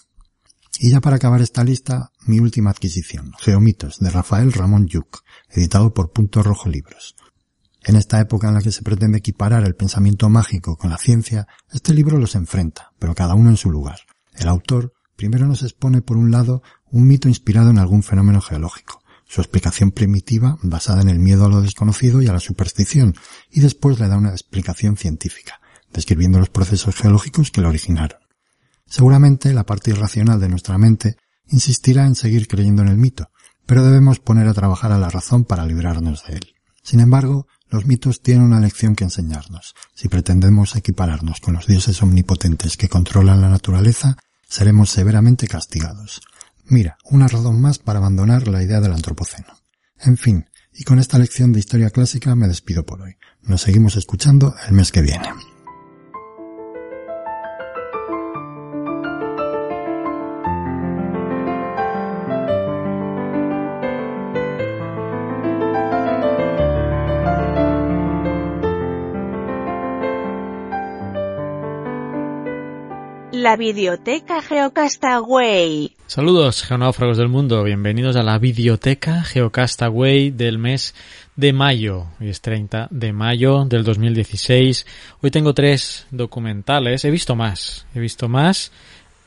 Y ya para acabar esta lista, mi última adquisición, Geomitos, de Rafael Ramón Yuc, editado por Punto Rojo Libros. En esta época en la que se pretende equiparar el pensamiento mágico con la ciencia, este libro los enfrenta, pero cada uno en su lugar. El autor primero nos expone por un lado un mito inspirado en algún fenómeno geológico, su explicación primitiva basada en el miedo a lo desconocido y a la superstición, y después le da una explicación científica, describiendo los procesos geológicos que lo originaron. Seguramente la parte irracional de nuestra mente insistirá en seguir creyendo en el mito, pero debemos poner a trabajar a la razón para librarnos de él. Sin embargo, los mitos tienen una lección que enseñarnos. Si pretendemos equipararnos con los dioses omnipotentes que controlan la naturaleza, seremos severamente castigados. Mira, una razón más para abandonar la idea del antropoceno. En fin, y con esta lección de historia clásica me despido por hoy. Nos seguimos escuchando el mes que viene. La Biblioteca Geocastaway. Saludos, geonáufragos del mundo. Bienvenidos a la Biblioteca Geocastaway del mes de mayo. Hoy es 30 de mayo del 2016. Hoy tengo tres documentales. He visto más. He visto más,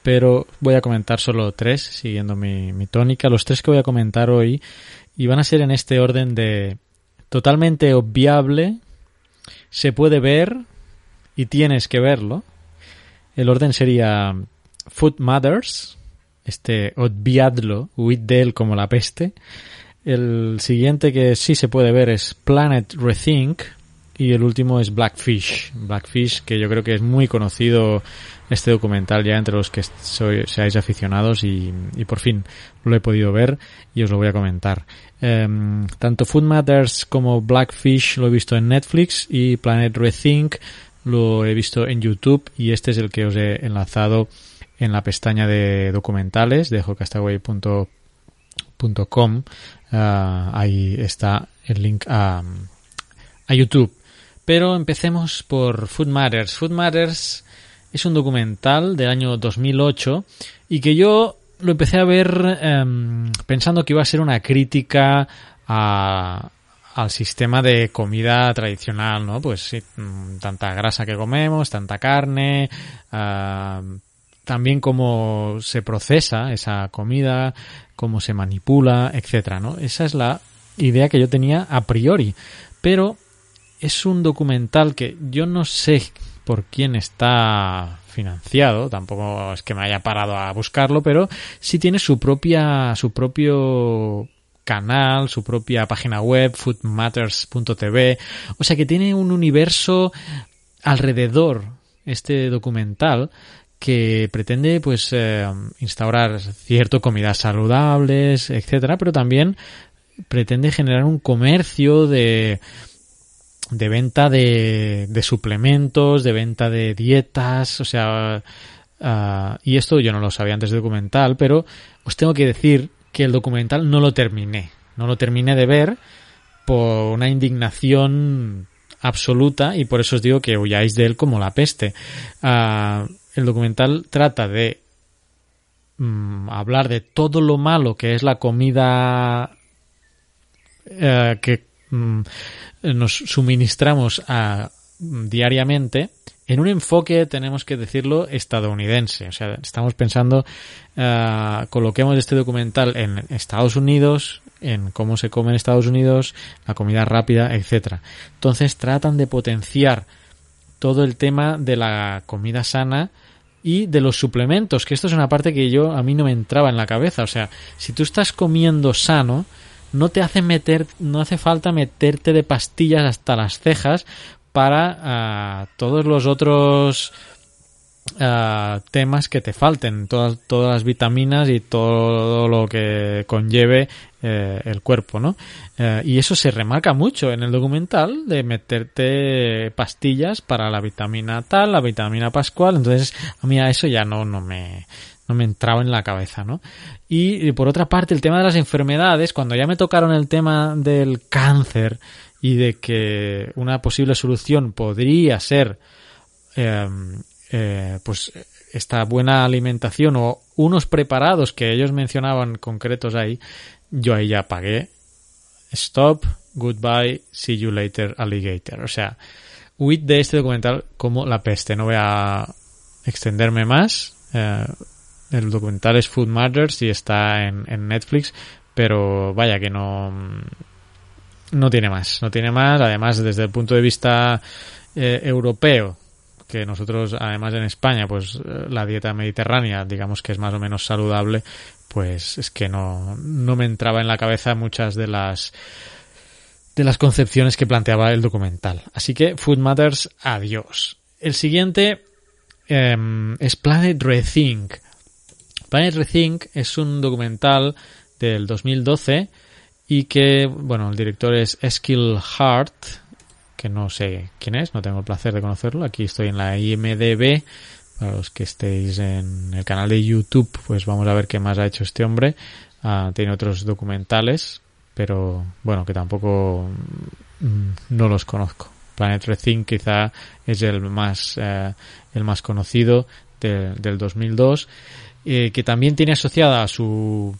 pero voy a comentar solo tres, siguiendo mi, mi tónica. Los tres que voy a comentar hoy y van a ser en este orden de totalmente obviable, se puede ver y tienes que verlo el orden sería Food Mothers, este obviadlo, huid como la peste. El siguiente que sí se puede ver es Planet Rethink y el último es Blackfish. Blackfish, que yo creo que es muy conocido este documental ya entre los que soy, seáis aficionados y, por fin lo he podido ver y os lo voy a comentar. Em, tanto Food Matters como Blackfish lo he visto en Netflix y Planet Rethink lo he visto en YouTube y este es el que os he enlazado en la pestaña de documentales de hocastaway.com. Ah, ahí está el link a, a YouTube. Pero empecemos por Food Matters. Food Matters es un documental del año 2008 y que yo lo empecé a ver em, pensando que iba a ser una crítica a, al sistema de comida tradicional, ¿no? Pues sí, mm, tanta grasa que comemos, tanta carne, ah, también cómo se procesa esa comida, cómo se manipula, etcétera, ¿no? Esa es la idea que yo tenía a priori, pero es un documental que yo no sé por quién está financiado, tampoco es que me haya parado a buscarlo, pero sí tiene su propia su propio canal, su propia página web, foodmatters.tv. O sea que tiene un universo alrededor este documental que pretende pues eh, instaurar cierto comidas saludables, etcétera, pero también pretende generar un comercio de de venta de, de suplementos, de venta de dietas, o sea, ah, y esto yo no lo sabía antes del documental, pero os tengo que decir que el documental no lo terminé. No lo terminé de ver por una indignación absoluta y por eso os digo que huyáis de él como la peste. Ah, el documental trata de mm, hablar de todo lo malo que es la comida eh, que mm, nos suministramos a, diariamente en un enfoque, tenemos que decirlo, estadounidense. O sea, estamos pensando, uh, coloquemos este documental en Estados Unidos, en cómo se come en Estados Unidos, la comida rápida, etcétera. Entonces tratan de potenciar todo el tema de la comida sana y de los suplementos, que esto es una parte que yo a mí no me entraba en la cabeza. O sea, si tú estás comiendo sano, no te hace meter, no hace falta meterte de pastillas hasta las cejas para ah, todos los otros ah, temas que te falten, todas, todas las vitaminas y todo lo que conlleve eh, el cuerpo, ¿no? Eh, y eso se remarca mucho en el documental de meterte pastillas para la vitamina tal, la vitamina pascual, entonces a mí a eso ya no, no me, no me entraba en la cabeza, ¿no? Y, y por otra parte, el tema de las enfermedades, cuando ya me tocaron el tema del cáncer, y de que una posible solución podría ser em, eh, pues esta buena alimentación o unos preparados que ellos mencionaban concretos ahí, yo ahí ya pagué. Stop, goodbye, see you later, alligator. O sea, huid de este documental como la peste. No voy a extenderme más. Eh, el documental es Food Matters y está en, en Netflix, pero vaya que no no tiene más, no tiene más. Además, desde el punto de vista eh, europeo, que nosotros, además en España, pues eh, la dieta mediterránea, digamos que es más o menos saludable, pues es que no, no me entraba en la cabeza muchas de las de las concepciones que planteaba el documental. Así que Food Matters, adiós. El siguiente em, es Planet Rethink. Planet Rethink es un documental del 2012 y que, bueno, el director es Eskil Hart, que no sé quién es, no tengo el placer de conocerlo. Aquí estoy en la IMDB. Para los que estéis en el canal de YouTube, pues vamos a ver qué más ha hecho este hombre. Ah, tiene otros documentales, pero bueno, que tampoco mm, no los conozco. Planet Rethink quizá es el más, eh, el más conocido del 2002, eh, que también tiene asociada a su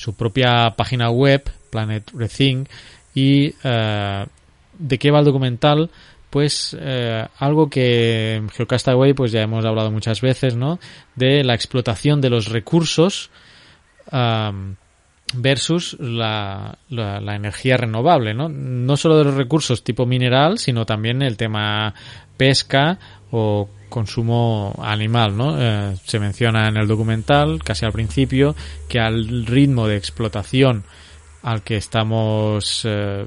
su propia página web, Planet Rethink, y eh, de qué va el documental, pues eh, algo que en Geocastaway pues ya hemos hablado muchas veces, ¿no? De la explotación de los recursos versus la, la, energía renovable, ¿no? No solo de los recursos tipo mineral, sino también el tema pesca o consumo animal, ¿no? Eh, se menciona en el documental, casi al principio, que al ritmo de explotación al que estamos eh,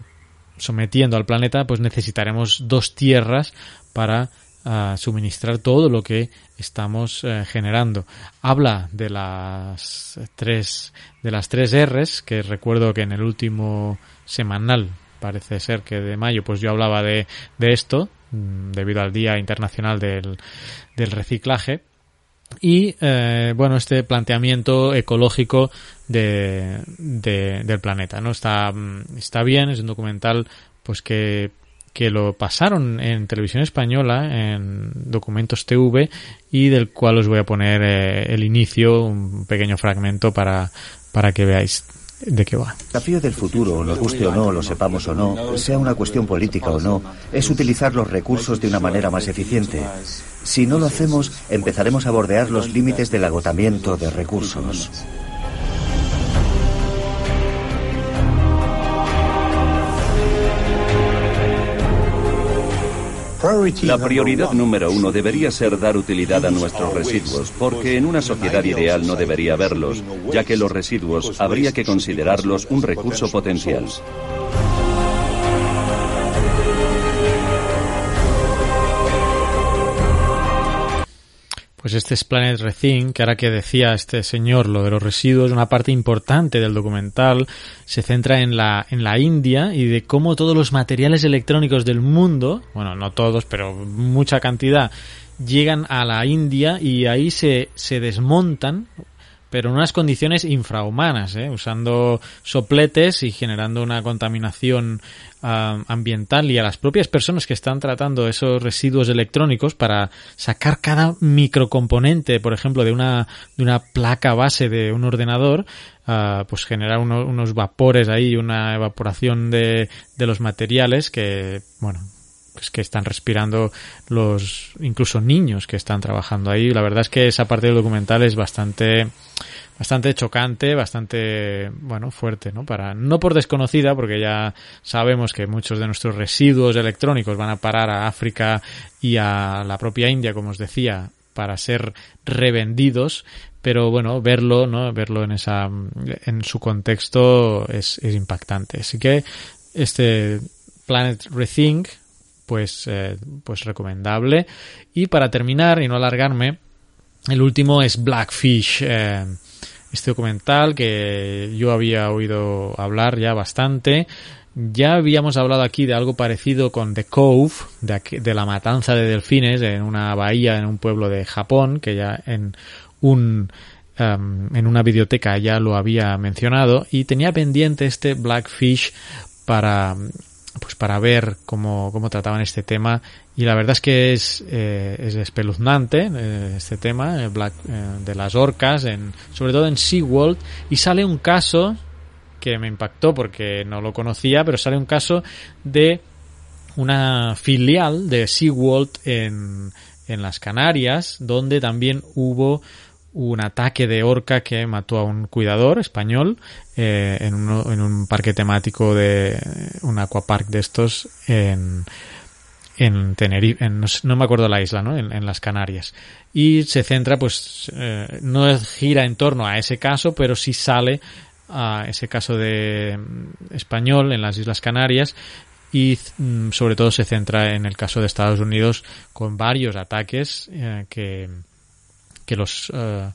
sometiendo al planeta, pues necesitaremos dos tierras para eh, suministrar todo lo que estamos generando. Habla de las tres de las tres R's que recuerdo que en el último semanal parece ser que de mayo pues yo hablaba de, de esto Mm, debido al Día Internacional del, del Reciclaje. Y eh, bueno, este planteamiento ecológico de, del planeta, ¿no? Está, mm, está bien, es un documental pues que, que lo pasaron en televisión española, en documentos TV, y del cual os voy a poner eh, el inicio, un pequeño fragmento para, para que veáis de qué va. El desafío del futuro, nos guste o no, lo sepamos o no, sea una cuestión política o no, es utilizar los recursos de una manera más eficiente. Si no lo hacemos, empezaremos a bordear los límites del agotamiento de recursos. La prioridad número uno debería ser dar utilidad a nuestros residuos, porque en una sociedad ideal no debería haberlos, ya que los residuos habría que considerarlos un recurso potencial. Pues este es Planet Rethink, que ahora que decía este señor lo de los residuos, una parte importante del documental se centra en la, en la India y de cómo todos los materiales electrónicos del mundo, bueno, no todos, pero mucha cantidad, llegan a la India y ahí se, se desmontan pero en unas condiciones infrahumanas, ¿eh? usando sopletes y generando una contaminación uh, ambiental y a las propias personas que están tratando esos residuos electrónicos para sacar cada microcomponente, por ejemplo, de una, de una placa base de un ordenador, uh, pues generar uno, unos vapores ahí, una evaporación de, de los materiales que, bueno, pues que están respirando los incluso niños que están trabajando ahí. La verdad es que esa parte del documental es bastante bastante chocante, bastante bueno, fuerte, ¿no? Para no por desconocida, porque ya sabemos que muchos de nuestros residuos electrónicos van a parar a África y a la propia India, como os decía, para ser revendidos, pero bueno, verlo, ¿no? Verlo en esa en su contexto es, es impactante. Así que este Planet Rethink pues, eh, pues recomendable. Y para terminar y no alargarme, el último es Blackfish, eh, este documental que yo había oído hablar ya bastante. Ya habíamos hablado aquí de algo parecido con The Cove, de, la matanza de delfines en una bahía en un pueblo de Japón, que ya en un um, en una biblioteca ya lo había mencionado y tenía pendiente este Blackfish para pues para ver cómo, cómo trataban este tema. Y la verdad es que es, eh, es espeluznante eh, este tema Black, eh, de las orcas en, sobre todo en SeaWorld. Y sale un caso que me impactó porque no lo conocía pero sale un caso de una filial de SeaWorld en, en las Canarias donde también hubo un ataque de orca que mató a un cuidador español eh, en, uno, en, un parque temático de un aquapark de estos en, en Tenerife, en, no, me acuerdo la isla, ¿no? En, en las Canarias. Y se centra, pues, eh, no gira en torno a ese caso, pero sí sale a ese caso de mm, español en las Islas Canarias y mm, sobre todo se centra en el caso de Estados Unidos con varios ataques eh, que que los uh,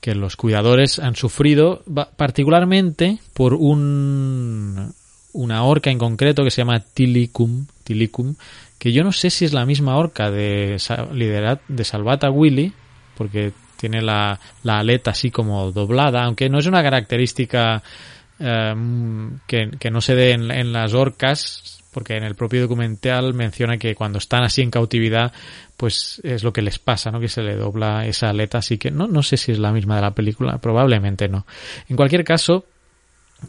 que los cuidadores han sufrido particularmente por un una orca en concreto que se llama Tilicum, Tilicum que yo no sé si es la misma orca de de Salvata Willy porque tiene la, la aleta así como doblada, aunque no es una característica eh, que, que, no se dé en, las orcas, porque en el propio documental menciona que cuando están así en cautividad, pues es lo que les pasa, ¿no? Que se le dobla esa aleta, así que no, no sé si es la misma de la película, probablemente no. En cualquier caso,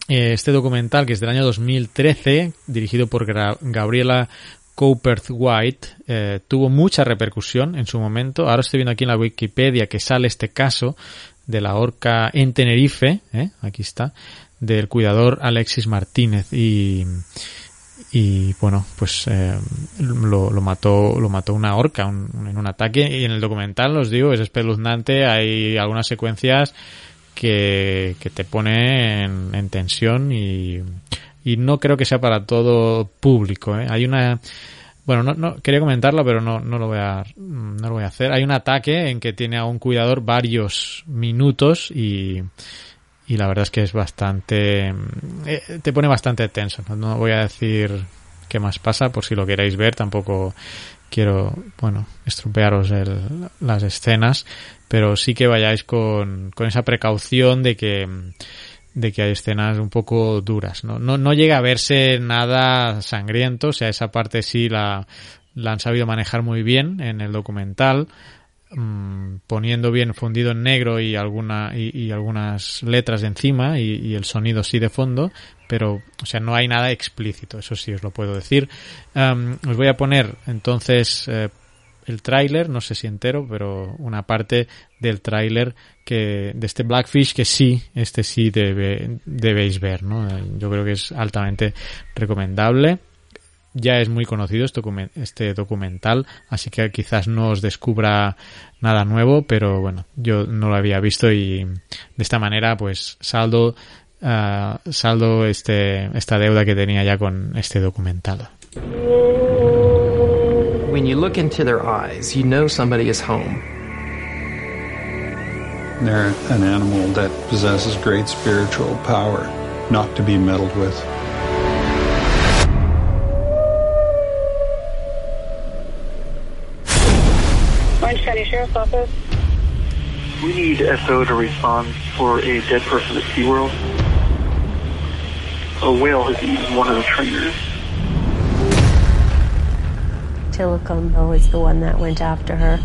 eh, este documental, que es del año 2013, dirigido por Gabriela Cowperth White, eh, tuvo mucha repercusión en su momento. Ahora estoy viendo aquí en la Wikipedia que sale este caso de la orca en Tenerife, ¿eh? aquí está, del cuidador Alexis Martínez y y bueno pues eh, lo, lo, mató lo mató una orca un, en un ataque. Y en el documental os digo es espeluznante. Hay algunas secuencias que, que te ponen en, tensión y, y no creo que sea para todo público ¿eh? hay una bueno no, no quería comentarlo pero no, no lo voy a no lo voy a hacer. Hay un ataque en que tiene a un cuidador varios minutos y y la verdad es que es bastante eh, te pone bastante tenso ¿no? voy a decir qué más pasa por si lo queréis ver tampoco quiero bueno estropearos el, las escenas pero sí que vayáis con, con esa precaución de que de que hay escenas un poco duras no no, no llega a verse nada sangriento o sea esa parte sí la han sabido manejar muy bien en el documental Mm, poniendo bien fundido en negro y alguna y, algunas letras encima y, el sonido sí de fondo pero o sea no hay nada explícito eso sí os lo puedo decir. Os voy a poner entonces eh, el tráiler no sé si entero pero una parte del tráiler que de este Blackfish que sí este sí debe, debéis ver no yo creo que es altamente recomendable ya es muy conocido este documental, así que quizás no os descubra nada nuevo, pero bueno, yo no lo había visto y de esta manera pues saldo uh, saldo este esta deuda que tenía ya con este documental. When you look into their eyes, you know somebody is home. They're an animal that possesses great spiritual power, not to be meddled with. Sheriff's Office. We need SO to respond for a dead person at SeaWorld. A whale has eaten one of the trainers. Tillicum is the one that went after her.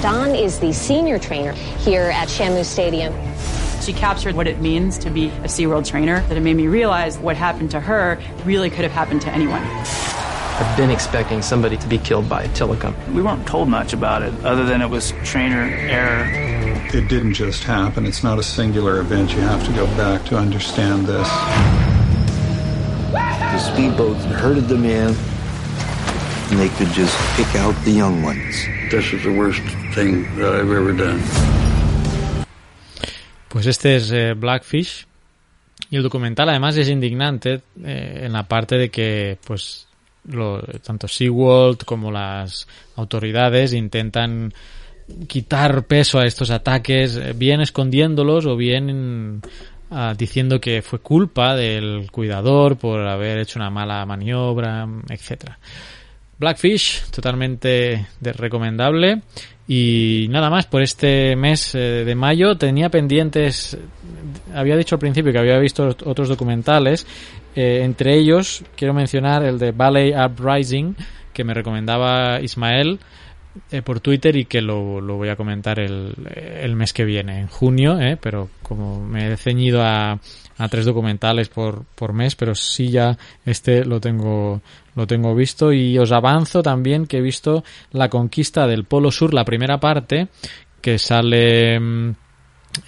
Don is the senior trainer here at Shamu Stadium. She captured what it means to be a SeaWorld trainer, that it made me realize what happened to her really could have happened to anyone. I've been expecting somebody to be killed by Tillicum. We weren't told much about it, other than it was trainer error. It didn't just happen. It's not a singular event. You have to go back to understand this. The speedboat herded them in, and they could just pick out the young ones. This is the worst thing that I've ever done. Pues este es eh, Blackfish y el documental además es indignante eh, en la parte de que pues lo, tanto SeaWorld como las autoridades intentan quitar peso a estos ataques, eh, bien escondiéndolos o bien uh, diciendo que fue culpa del cuidador por haber hecho una mala maniobra, etcétera. Blackfish, totalmente recomendable. Y nada más, por este mes eh, de mayo tenía pendientes, había dicho al principio que había visto otros documentales, eh, entre ellos quiero mencionar el de Ballet Uprising, que me recomendaba Ismael eh, por Twitter y que lo, lo voy a comentar el, el, mes que viene, en junio, eh, pero como me he ceñido a, a tres documentales por, por mes, pero sí ya este lo tengo, lo tengo visto. Y os avanzo también que he visto la conquista del Polo Sur, la primera parte, que sale...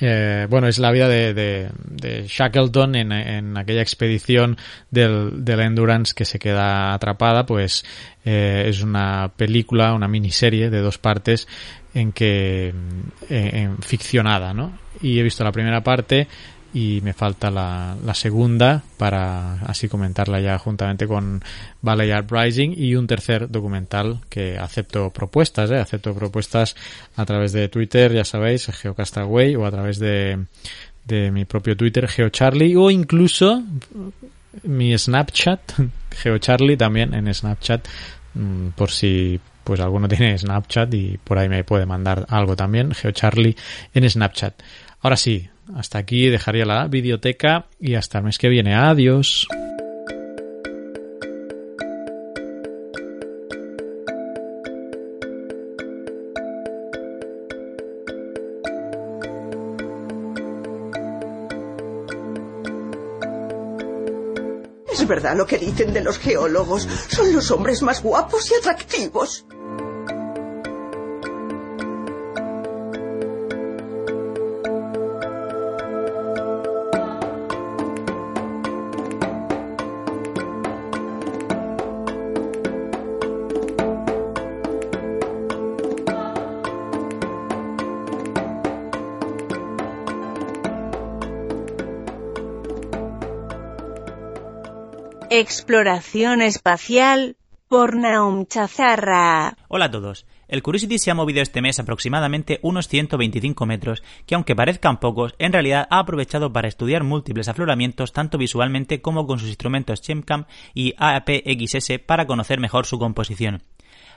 Eh, bueno, es la vida de, de, de Shackleton en, en, aquella expedición del, Endurance que se queda atrapada, pues eh, es una película, una miniserie de dos partes en que eh, en ficcionada, ¿no? Y he visto la primera parte y me falta la, la, segunda para así comentarla ya juntamente con Ballet Uprising y un tercer documental que acepto propuestas, ¿eh? acepto propuestas a través de Twitter, ya sabéis, GeoCastaway o a través de, de mi propio Twitter, GeoCharlie o incluso mi Snapchat, GeoCharlie también en Snapchat mm, por si pues alguno tiene Snapchat y por ahí me puede mandar algo también, GeoCharlie en Snapchat. Ahora sí, hasta aquí dejaría la videoteca y hasta el mes que viene. Adiós. Es verdad lo que dicen de los geólogos. Son los hombres más guapos y atractivos. Exploración espacial por Naum Chazarra. Hola a todos. El Curiosity se ha movido este mes aproximadamente unos 125 metros, que aunque parezcan pocos, en realidad ha aprovechado para estudiar múltiples afloramientos tanto visualmente como con sus instrumentos ChemCam y APXS para conocer mejor su composición.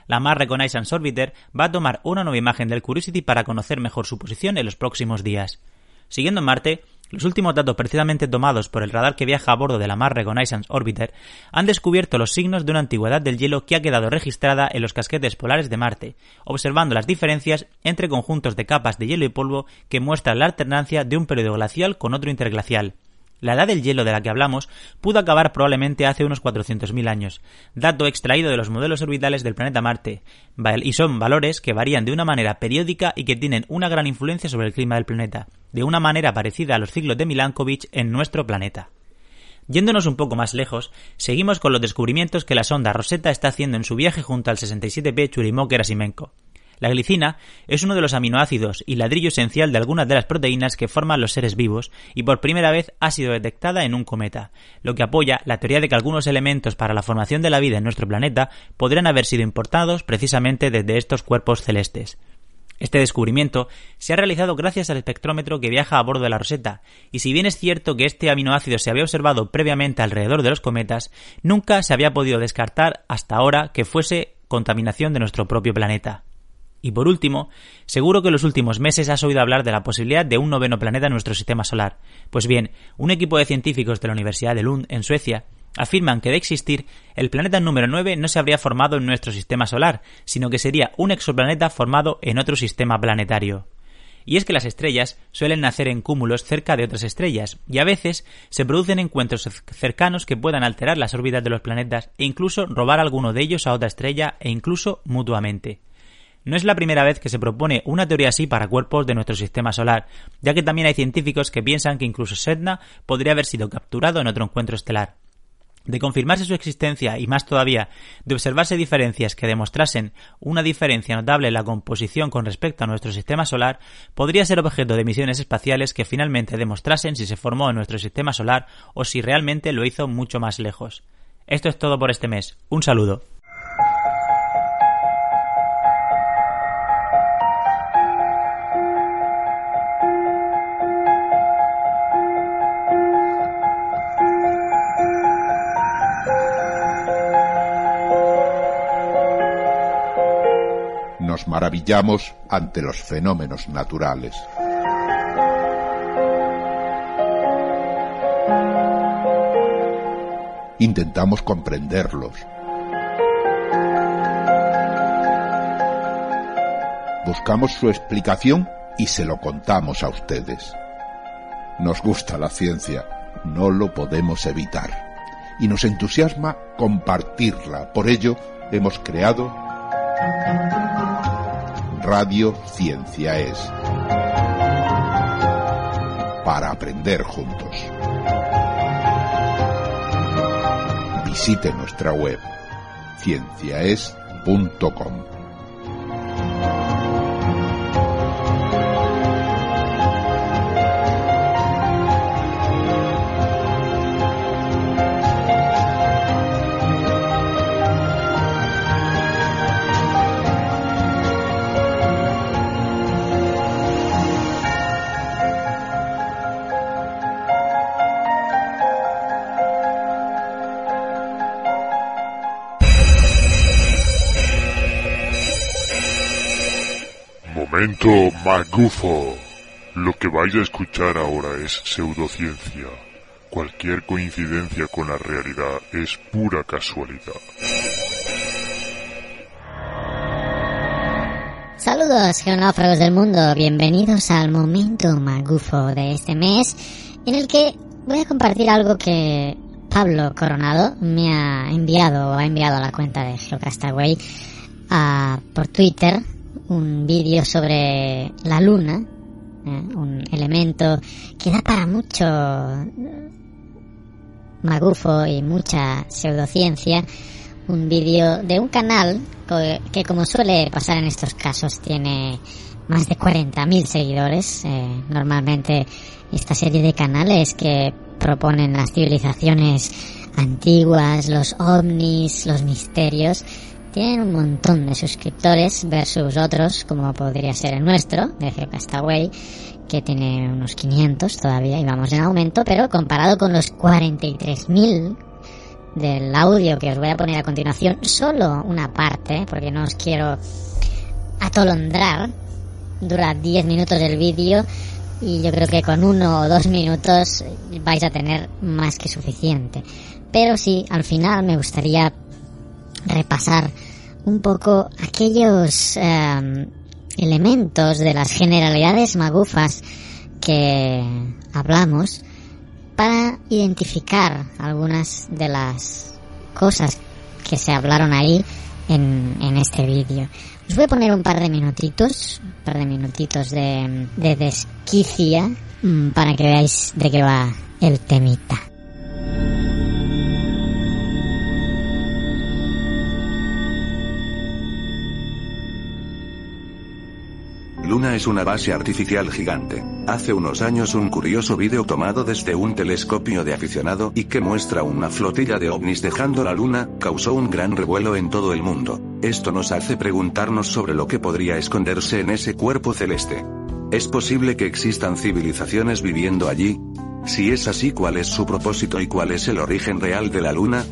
La Mars Reconnaissance Orbiter va a tomar una nueva imagen del Curiosity para conocer mejor su posición en los próximos días. Siguiendo en Marte, los últimos datos precisamente tomados por el radar que viaja a bordo de la Mars Reconnaissance Orbiter han descubierto los signos de una antigüedad del hielo que ha quedado registrada en los casquetes polares de Marte, observando las diferencias entre conjuntos de capas de hielo y polvo que muestran la alternancia de un periodo glacial con otro interglacial. La edad del hielo de la que hablamos pudo acabar probablemente hace unos 400.000 años, dato extraído de los modelos orbitales del planeta Marte, y son valores que varían de una manera periódica y que tienen una gran influencia sobre el clima del planeta, de una manera parecida a los ciclos de Milankovitch en nuestro planeta. Yéndonos un poco más lejos, seguimos con los descubrimientos que la sonda Rosetta está haciendo en su viaje junto al 67P Churyumov-Gerasimenko. La glicina es uno de los aminoácidos y ladrillo esencial de algunas de las proteínas que forman los seres vivos y por primera vez ha sido detectada en un cometa, lo que apoya la teoría de que algunos elementos para la formación de la vida en nuestro planeta podrían haber sido importados precisamente desde estos cuerpos celestes. Este descubrimiento se ha realizado gracias al espectrómetro que viaja a bordo de la Rosetta, y si bien es cierto que este aminoácido se había observado previamente alrededor de los cometas, nunca se había podido descartar hasta ahora que fuese contaminación de nuestro propio planeta. Y por último, seguro que en los últimos meses has oído hablar de la posibilidad de un noveno planeta en nuestro sistema solar. Pues bien, un equipo de científicos de la Universidad de Lund, en Suecia, afirman que de existir, el planeta número 9 no se habría formado en nuestro sistema solar, sino que sería un exoplaneta formado en otro sistema planetario. Y es que las estrellas suelen nacer en cúmulos cerca de otras estrellas, y a veces se producen encuentros cercanos que puedan alterar las órbitas de los planetas e incluso robar alguno de ellos a otra estrella e incluso mutuamente. No es la primera vez que se propone una teoría así para cuerpos de nuestro sistema solar, ya que también hay científicos que piensan que incluso Sedna podría haber sido capturado en otro encuentro estelar. De confirmarse su existencia y más todavía, de observarse diferencias que demostrasen una diferencia notable en la composición con respecto a nuestro sistema solar, podría ser objeto de misiones espaciales que finalmente demostrasen si se formó en nuestro sistema solar o si realmente lo hizo mucho más lejos. Esto es todo por este mes. Un saludo. Maravillamos ante los fenómenos naturales. Intentamos comprenderlos. Buscamos su explicación y se lo contamos a ustedes. Nos gusta la ciencia, no lo podemos evitar. Y nos entusiasma compartirla. Por ello, hemos creado Radio Ciencia es. Para aprender juntos. Visite nuestra web cienciaes.com. magufo. Lo que vais a escuchar ahora es pseudociencia. Cualquier coincidencia con la realidad es pura casualidad. Saludos geonáufragos del mundo, bienvenidos al momento magufo de este mes en el que voy a compartir algo que Pablo Coronado me ha enviado o ha enviado a la cuenta de Geocastaway a, por Twitter un vídeo sobre la luna, ¿eh? un elemento que da para mucho magufo y mucha pseudociencia, un vídeo de un canal que como suele pasar en estos casos tiene más de 40.000 seguidores. Eh, normalmente esta serie de canales que proponen las civilizaciones antiguas, los ovnis, los misterios, tienen un montón de suscriptores versus otros, como podría ser el nuestro, de Geocastaway, que tiene unos 500 todavía y vamos en aumento, pero comparado con los 43.000 del audio que os voy a poner a continuación, solo una parte, porque no os quiero atolondrar, dura 10 minutos el vídeo y yo creo que con uno o dos minutos vais a tener más que suficiente. Pero sí, al final me gustaría repasar un poco aquellos em, elementos de las generalidades magufas que hablamos para identificar algunas de las cosas que se hablaron ahí en, en este vídeo. Os voy a poner un par de minutitos, un par de minutitos de, de desquicia mm, para que veáis de qué va el temita. Luna es una base artificial gigante. Hace unos años un curioso vídeo tomado desde un telescopio de aficionado y que muestra una flotilla de ovnis dejando la Luna, causó un gran revuelo en todo el mundo. Esto nos hace preguntarnos sobre lo que podría esconderse en ese cuerpo celeste. ¿Es posible que existan civilizaciones viviendo allí? Si es así, ¿cuál es su propósito y cuál es el origen real de la Luna?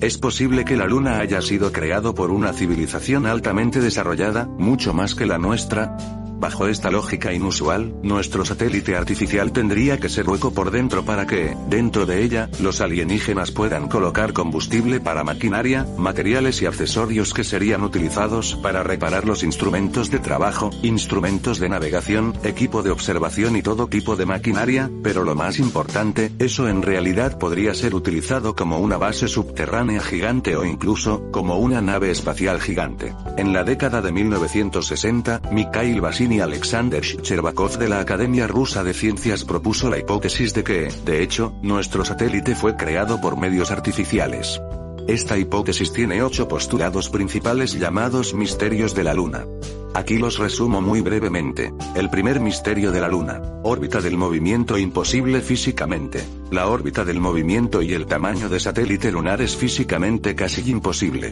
Es posible que la Luna haya sido creado por una civilización altamente desarrollada, mucho más que la nuestra, Bajo esta lógica inusual, nuestro satélite artificial tendría que ser hueco por dentro para que, dentro de ella, los alienígenas puedan colocar combustible para maquinaria, materiales y accesorios que serían utilizados para reparar los instrumentos de trabajo, instrumentos de navegación, equipo de observación y todo tipo de maquinaria, pero lo más importante, eso en realidad podría ser utilizado como una base subterránea gigante o incluso, como una nave espacial gigante. En la década de 1960, Mikhail Y Alexander Shcherbakov de la Academia Rusa de Ciencias propuso la hipótesis de que, de hecho, nuestro satélite fue creado por medios artificiales. Esta hipótesis tiene ocho postulados principales llamados misterios de la Luna. Aquí los resumo muy brevemente. El primer misterio de la Luna. Órbita del movimiento imposible físicamente. La órbita del movimiento y el tamaño de satélite lunar es físicamente casi imposible.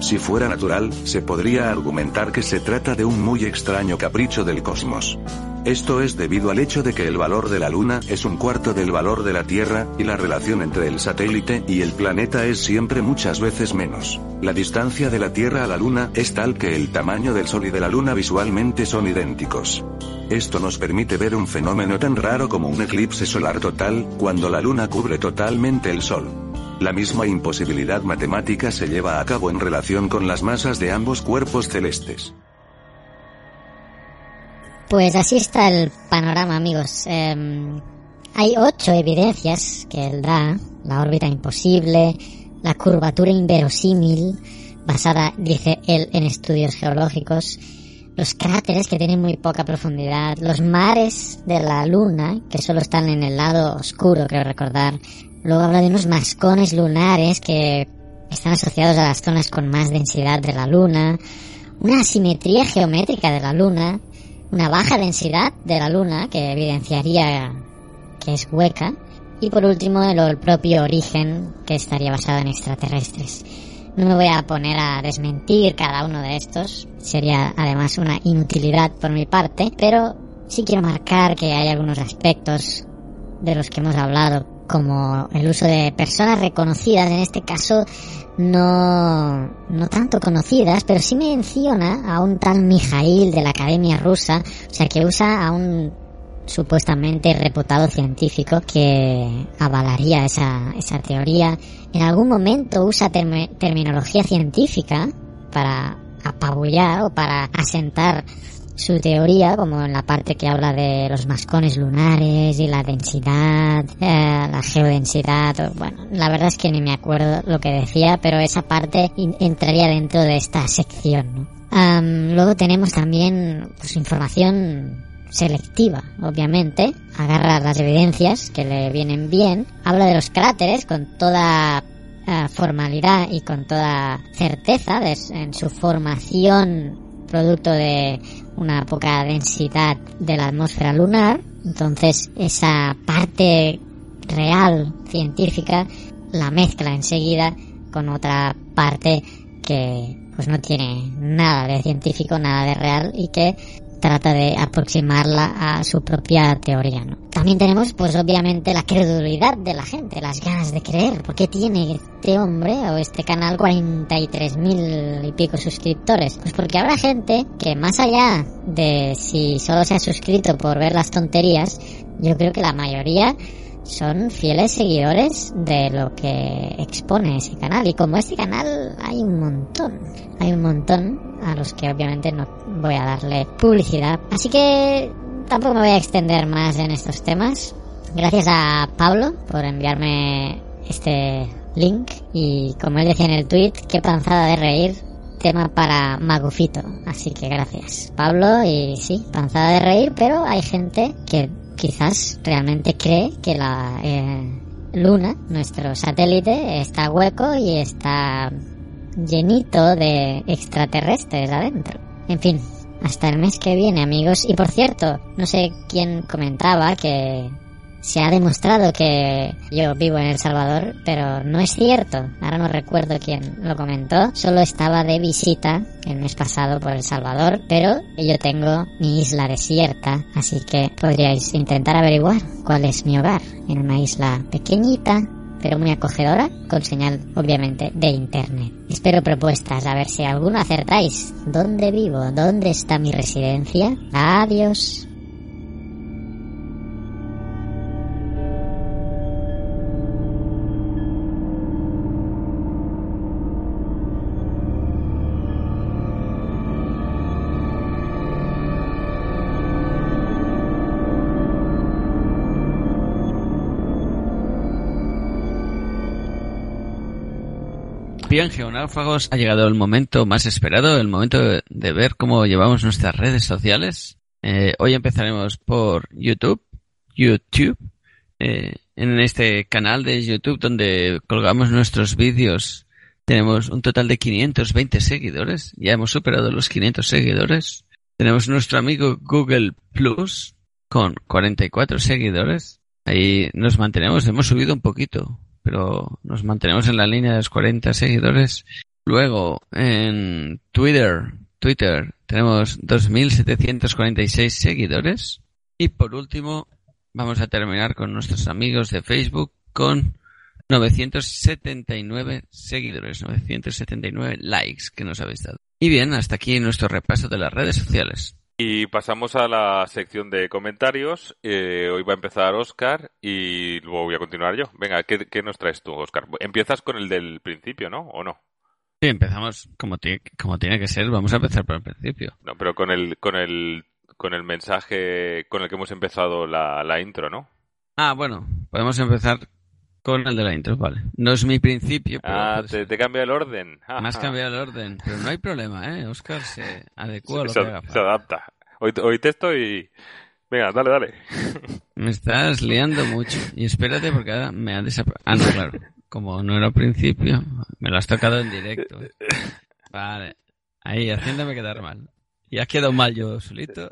Si fuera natural, se podría argumentar que se trata de un muy extraño capricho del cosmos. Esto es debido al hecho de que el valor de la Luna es un cuarto del valor de la Tierra, y la relación entre el satélite y el planeta es siempre muchas veces menos. La distancia de la Tierra a la Luna es tal que el tamaño del Sol y de la Luna visualmente son idénticos. Esto nos permite ver un fenómeno tan raro como un eclipse solar total, cuando la Luna cubre totalmente el Sol. La misma imposibilidad matemática se lleva a cabo en relación con las masas de ambos cuerpos celestes. Pues así está el panorama, amigos. Em, hay ocho evidencias que él da. La órbita imposible, la curvatura inverosímil, basada, dice él, en estudios geológicos, los cráteres que tienen muy poca profundidad, los mares de la Luna, que solo están en el lado oscuro, creo recordar. Luego habla de unos mascones lunares que están asociados a las zonas con más densidad de la Luna, una asimetría geométrica de la Luna, una baja densidad de la Luna que evidenciaría que es hueca y por último el, propio origen que estaría basado en extraterrestres. No me voy a poner a desmentir cada uno de estos, sería además una inutilidad por mi parte, pero sí quiero marcar que hay algunos aspectos de los que hemos hablado, como el uso de personas reconocidas, en este caso no, no tanto conocidas, pero sí menciona a un tal Mijail de la Academia Rusa, o sea que usa a un supuestamente reputado científico que avalaría esa, esa teoría. En algún momento usa terminología científica para apabullar o para asentar su teoría, como en la parte que habla de los mascones lunares y la densidad, eh, la geodensidad, bueno, la verdad es que ni me acuerdo lo que decía, pero esa parte entraría dentro de esta sección. luego tenemos también pues, información selectiva, obviamente, agarra las evidencias que le vienen bien, habla de los cráteres con toda eh, formalidad y con toda certeza en su formación producto de una poca densidad de la atmósfera lunar, entonces esa parte real científica la mezcla enseguida con otra parte que pues no tiene nada de científico, nada de real y que trata de aproximarla a su propia teoría, ¿no? También tenemos, pues obviamente, la credulidad de la gente, las ganas de creer. ¿Por qué tiene este hombre o este canal 43 mil y pico suscriptores? Pues porque habrá gente que más allá de si solo se ha suscrito por ver las tonterías, yo creo que la mayoría son fieles seguidores de lo que expone ese canal. Y como este canal hay un montón, hay un montón a los que obviamente no voy a darle publicidad. Así que tampoco me voy a extender más en estos temas. Gracias a Pablo por enviarme este link y como él decía en el tweet, qué panzada de reír, tema para Magufito. Así que gracias Pablo y sí, panzada de reír, pero hay gente que quizás realmente cree que la eh, Luna, nuestro satélite, está hueco y está llenito de extraterrestres adentro. En fin, hasta el mes que viene, amigos. Y por cierto, no sé quién comentaba que se ha demostrado que yo vivo en El Salvador, pero no es cierto. Ahora no recuerdo quién lo comentó. Solo estaba de visita el mes pasado por El Salvador, pero yo tengo mi isla desierta, así que podríais intentar averiguar cuál es mi hogar en una isla pequeñita pero muy acogedora, con señal obviamente de internet. Espero propuestas, a ver si alguno acertáis. ¿Dónde vivo? ¿Dónde está mi residencia? Adiós. Bien, geonáufragos, ha llegado el momento más esperado, el momento de ver cómo llevamos nuestras redes sociales. Eh, hoy empezaremos por YouTube, YouTube, eh, en este canal de YouTube donde colgamos nuestros vídeos. Tenemos un total de 520 seguidores, ya hemos superado los 500 seguidores. Tenemos nuestro amigo Google Plus con 44 seguidores. Ahí nos mantenemos, hemos subido un poquito, pero nos mantenemos en la línea de los 40 seguidores. Luego, en Twitter, Twitter, tenemos 2.746 seguidores. Y por último, vamos a terminar con nuestros amigos de Facebook con 979 seguidores, 979 likes que nos habéis dado. Y bien, hasta aquí nuestro repaso de las redes sociales. Y pasamos a la sección de comentarios. Eh, hoy va a empezar Oscar y luego voy a continuar yo. Venga, ¿qué, qué nos traes tú, Oscar? Empiezas con el del principio, ¿no? ¿O no? Sí, empezamos como, como tiene que ser. Vamos a empezar por el principio. No, pero con el, con el, con el mensaje con el que hemos empezado la, la intro, ¿no? Ah, bueno, podemos empezar con el de la intro, vale. No es mi principio, pero... Ah, te, te, cambia el orden. Me has cambiado el orden, pero no hay problema, ¿eh? Oscar se adecua a lo se, que haga se adapta. Hoy, hoy te estoy... Venga, dale, dale. Me estás liando mucho. Y espérate porque ahora me ha desaparecido. Ah, no, claro. Como no era al principio, me lo has tocado en directo. Vale. Ahí, haciéndome quedar mal. Y has quedado mal yo solito.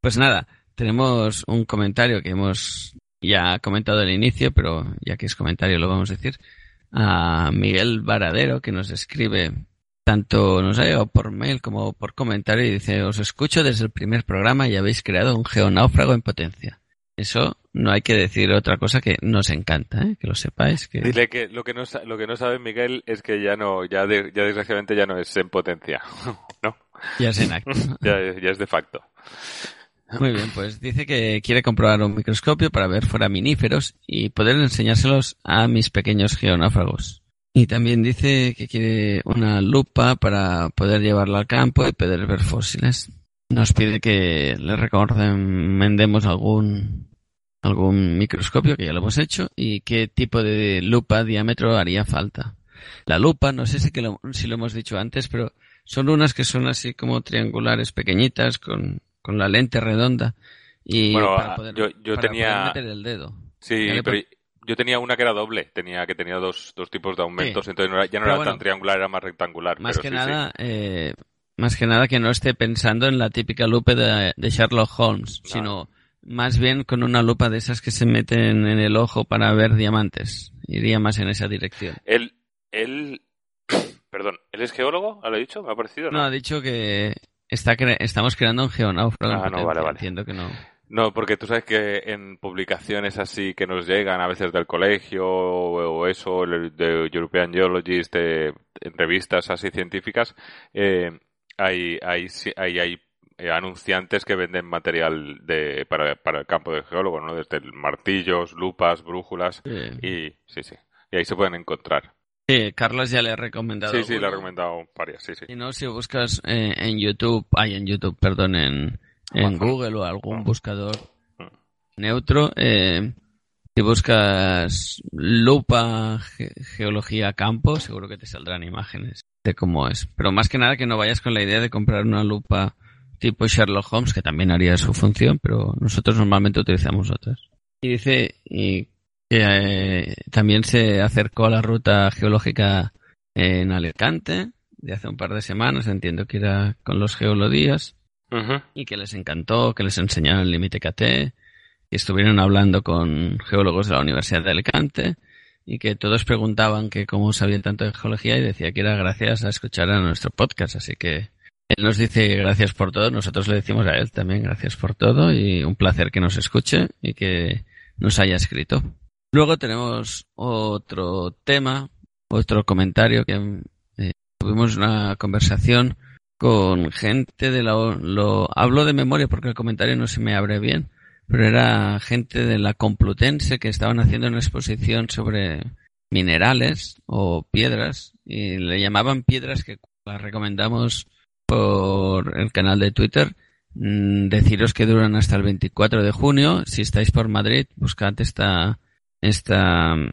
Pues nada, tenemos un comentario que hemos ya comentado al inicio, pero ya que es comentario lo vamos a decir, a Miguel Varadero, que nos escribe, tanto nos ha llegado por mail como por comentario, y dice, os escucho desde el primer programa y habéis creado un geonáufrago en potencia. Eso no hay que decir otra cosa que nos encanta, ¿eh? que lo sepáis. Que... Dile que lo que no lo que no sabe Miguel es que ya no, ya, de, ya desgraciadamente ya no es en potencia, ¿no? Ya es en acto. ya, ya es de facto. Muy bien, pues dice que quiere comprobar un microscopio para ver foraminíferos y poder enseñárselos a mis pequeños geonáufragos. Y también dice que quiere una lupa para poder llevarla al campo y poder ver fósiles. Nos pide que le recomendemos algún algún microscopio que ya lo hemos hecho y qué tipo de lupa diámetro haría falta. La lupa, no sé si, que lo, si lo hemos dicho antes, pero son unas que son así como triangulares pequeñitas con con la lente redonda y bueno, para poder, yo, yo para tenía poder meter el dedo. sí pero yo tenía una que era doble tenía que tenía dos, dos tipos de aumentos Sí. entonces no era- ya no Pero era bueno, tan triangular era más rectangular Más pero que sí, nada, eh, más que nada que no esté pensando en la típica lupa de, de Sherlock Holmes, sino más bien con una lupa de esas que se meten en el ojo para ver diamantes. Iría más en esa dirección. él él perdón él es geólogo ¿lo he dicho me ha parecido No, ha dicho que está cre- estamos creando un geonáufrago. Ah, no, vale, vale. Entiendo que no. No, porque tú sabes que en publicaciones así que nos llegan a veces del colegio o, eso, el- de European Geologist, de, en revistas así científicas, eh, hay, hay, hay, hay eh, anunciantes que venden material de, para, para el campo del geólogo, ¿no? Desde martillos, lupas, brújulas, Sí. y sí, sí. Y ahí se pueden encontrar. Sí, Carlos ya le he recomendado. Sí, sí, le alguno. recomendado varias, sí, sí. Si no, si buscas eh, en YouTube, hay en YouTube, perdón, en, en. Google o algún buscador neutro, eh, si buscas lupa ge- geología campo, seguro que te saldrán imágenes de cómo es. Pero más que nada que no vayas con la idea de comprar una lupa tipo Sherlock Holmes, que también haría su función, pero nosotros normalmente utilizamos otras. Y dice y eh, también se acercó a la ruta geológica en Alicante de hace un par de semanas, entiendo que era con los geolodías, y que les encantó, que les enseñaron el límite KT, que estuvieron hablando con geólogos de la Universidad de Alicante y que todos preguntaban que cómo sabían tanto de geología y decía que era gracias a escuchar a nuestro podcast, así que él nos dice gracias por todo, nosotros le decimos a él también gracias por todo y un placer que nos escuche y que nos haya escrito. Luego tenemos otro tema, otro comentario que eh, tuvimos una conversación con gente de la... Lo, hablo de memoria porque el comentario no se me abre bien, pero era gente de la Complutense que estaban haciendo una exposición sobre minerales o piedras y le llamaban piedras que las recomendamos por el canal de Twitter. Mm, deciros que duran hasta el 24 de junio. Si estáis por Madrid, buscad esta, esta mm,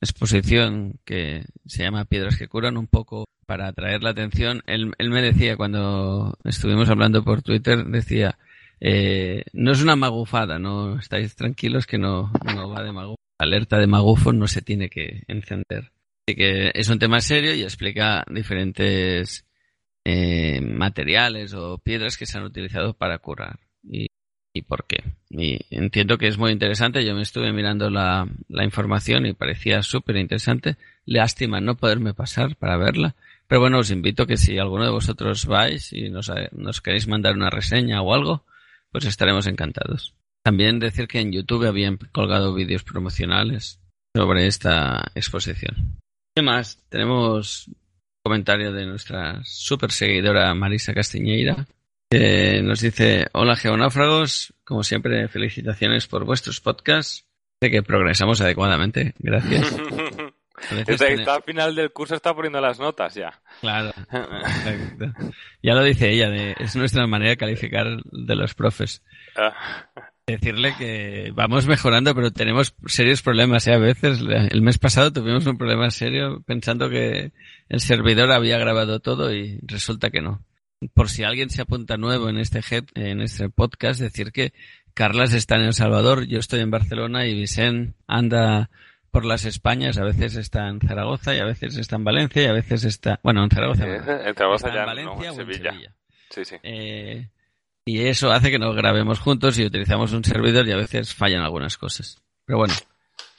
exposición que se llama Piedras que curan un poco para atraer la atención. Él, él me decía cuando estuvimos hablando por Twitter, decía, eh, no es una magufada, no estáis tranquilos que no, no va de magufo. Alerta de magufo no se tiene que encender. Así que es un tema serio y explica diferentes eh, materiales o piedras que se han utilizado para curar y, y, por qué. Y entiendo que es muy interesante. Yo me estuve mirando la, la información y parecía súper interesante. Lástima no poderme pasar para verla. Pero bueno, os invito que si alguno de vosotros vais y nos, nos queréis mandar una reseña o algo, pues estaremos encantados. También decir que en YouTube habían colgado vídeos promocionales sobre esta exposición. ¿Qué más? Tenemos comentario de nuestra super seguidora Marisa Castiñeira, que nos dice, hola geonáufragos, como siempre felicitaciones por vuestros podcasts. Sé que progresamos adecuadamente, gracias. Está al final del curso está poniendo las notas ya. Claro. ya lo dice ella, es nuestra manera de calificar de los profes. Ah. Decirle que vamos mejorando, pero tenemos serios problemas. ¿eh? A veces, el mes pasado tuvimos un problema serio pensando que el servidor había grabado todo y resulta que no. Por si alguien se apunta nuevo en este, en este podcast, decir que Carlas está en El Salvador, yo estoy en Barcelona y Vicente anda por las Españas, a veces está en Zaragoza y a veces está en Valencia y a veces está, bueno, en Zaragoza, eh, en Zaragoza ya, en Valencia no, en Sevilla. Sí, sí. Eh, y eso hace que nos grabemos juntos y utilizamos un servidor y a veces fallan algunas cosas. Pero bueno,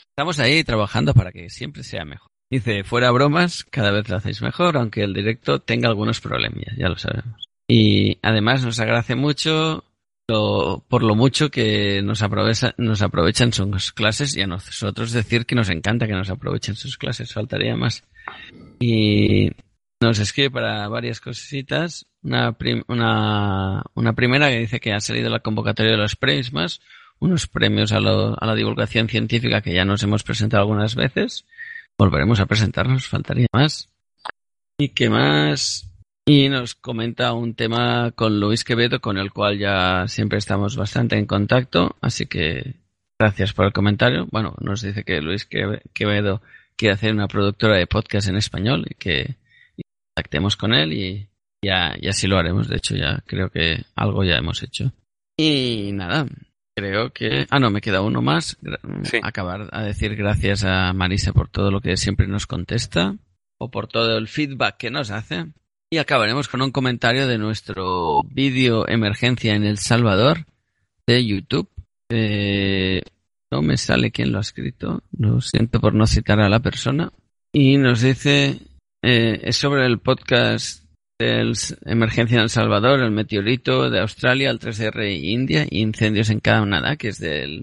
estamos ahí trabajando para que siempre sea mejor. Dice, fuera bromas, cada vez lo hacéis mejor, aunque el directo tenga algunos problemas, ya lo sabemos. Y además nos agradece mucho por lo mucho que nos, nos aprovechan sus clases y a nosotros decir que nos encanta que nos aprovechen sus clases, faltaría más. Y nos escribe para varias cositas. Una, una, una primera que dice que ha salido la convocatoria de los premios más, unos premios a, a la divulgación científica que ya nos hemos presentado algunas veces. Volveremos a presentarnos, faltaría más. ¿Y qué más? Y nos comenta un tema con Luis Quevedo, con el cual ya siempre estamos bastante en contacto, así que gracias por el comentario. Bueno, nos dice que Luis Quevedo quiere hacer una productora de podcast en español y que contactemos con él y ya, ya sí lo haremos. De hecho, ya creo que algo ya hemos hecho. Y nada, creo que... Ah, no, me queda uno más. Acabar a decir gracias a Marisa por todo lo que siempre nos contesta o por todo el feedback que nos hace. Y acabaremos con un comentario de nuestro vídeo Emergencia en El Salvador de YouTube. Eh, no me sale quién lo ha escrito. Lo siento por no citar a la persona. Y nos dice, eh, es sobre el podcast del Emergencia en El Salvador, el meteorito de Australia, el 3R India y incendios en Canadá, que es del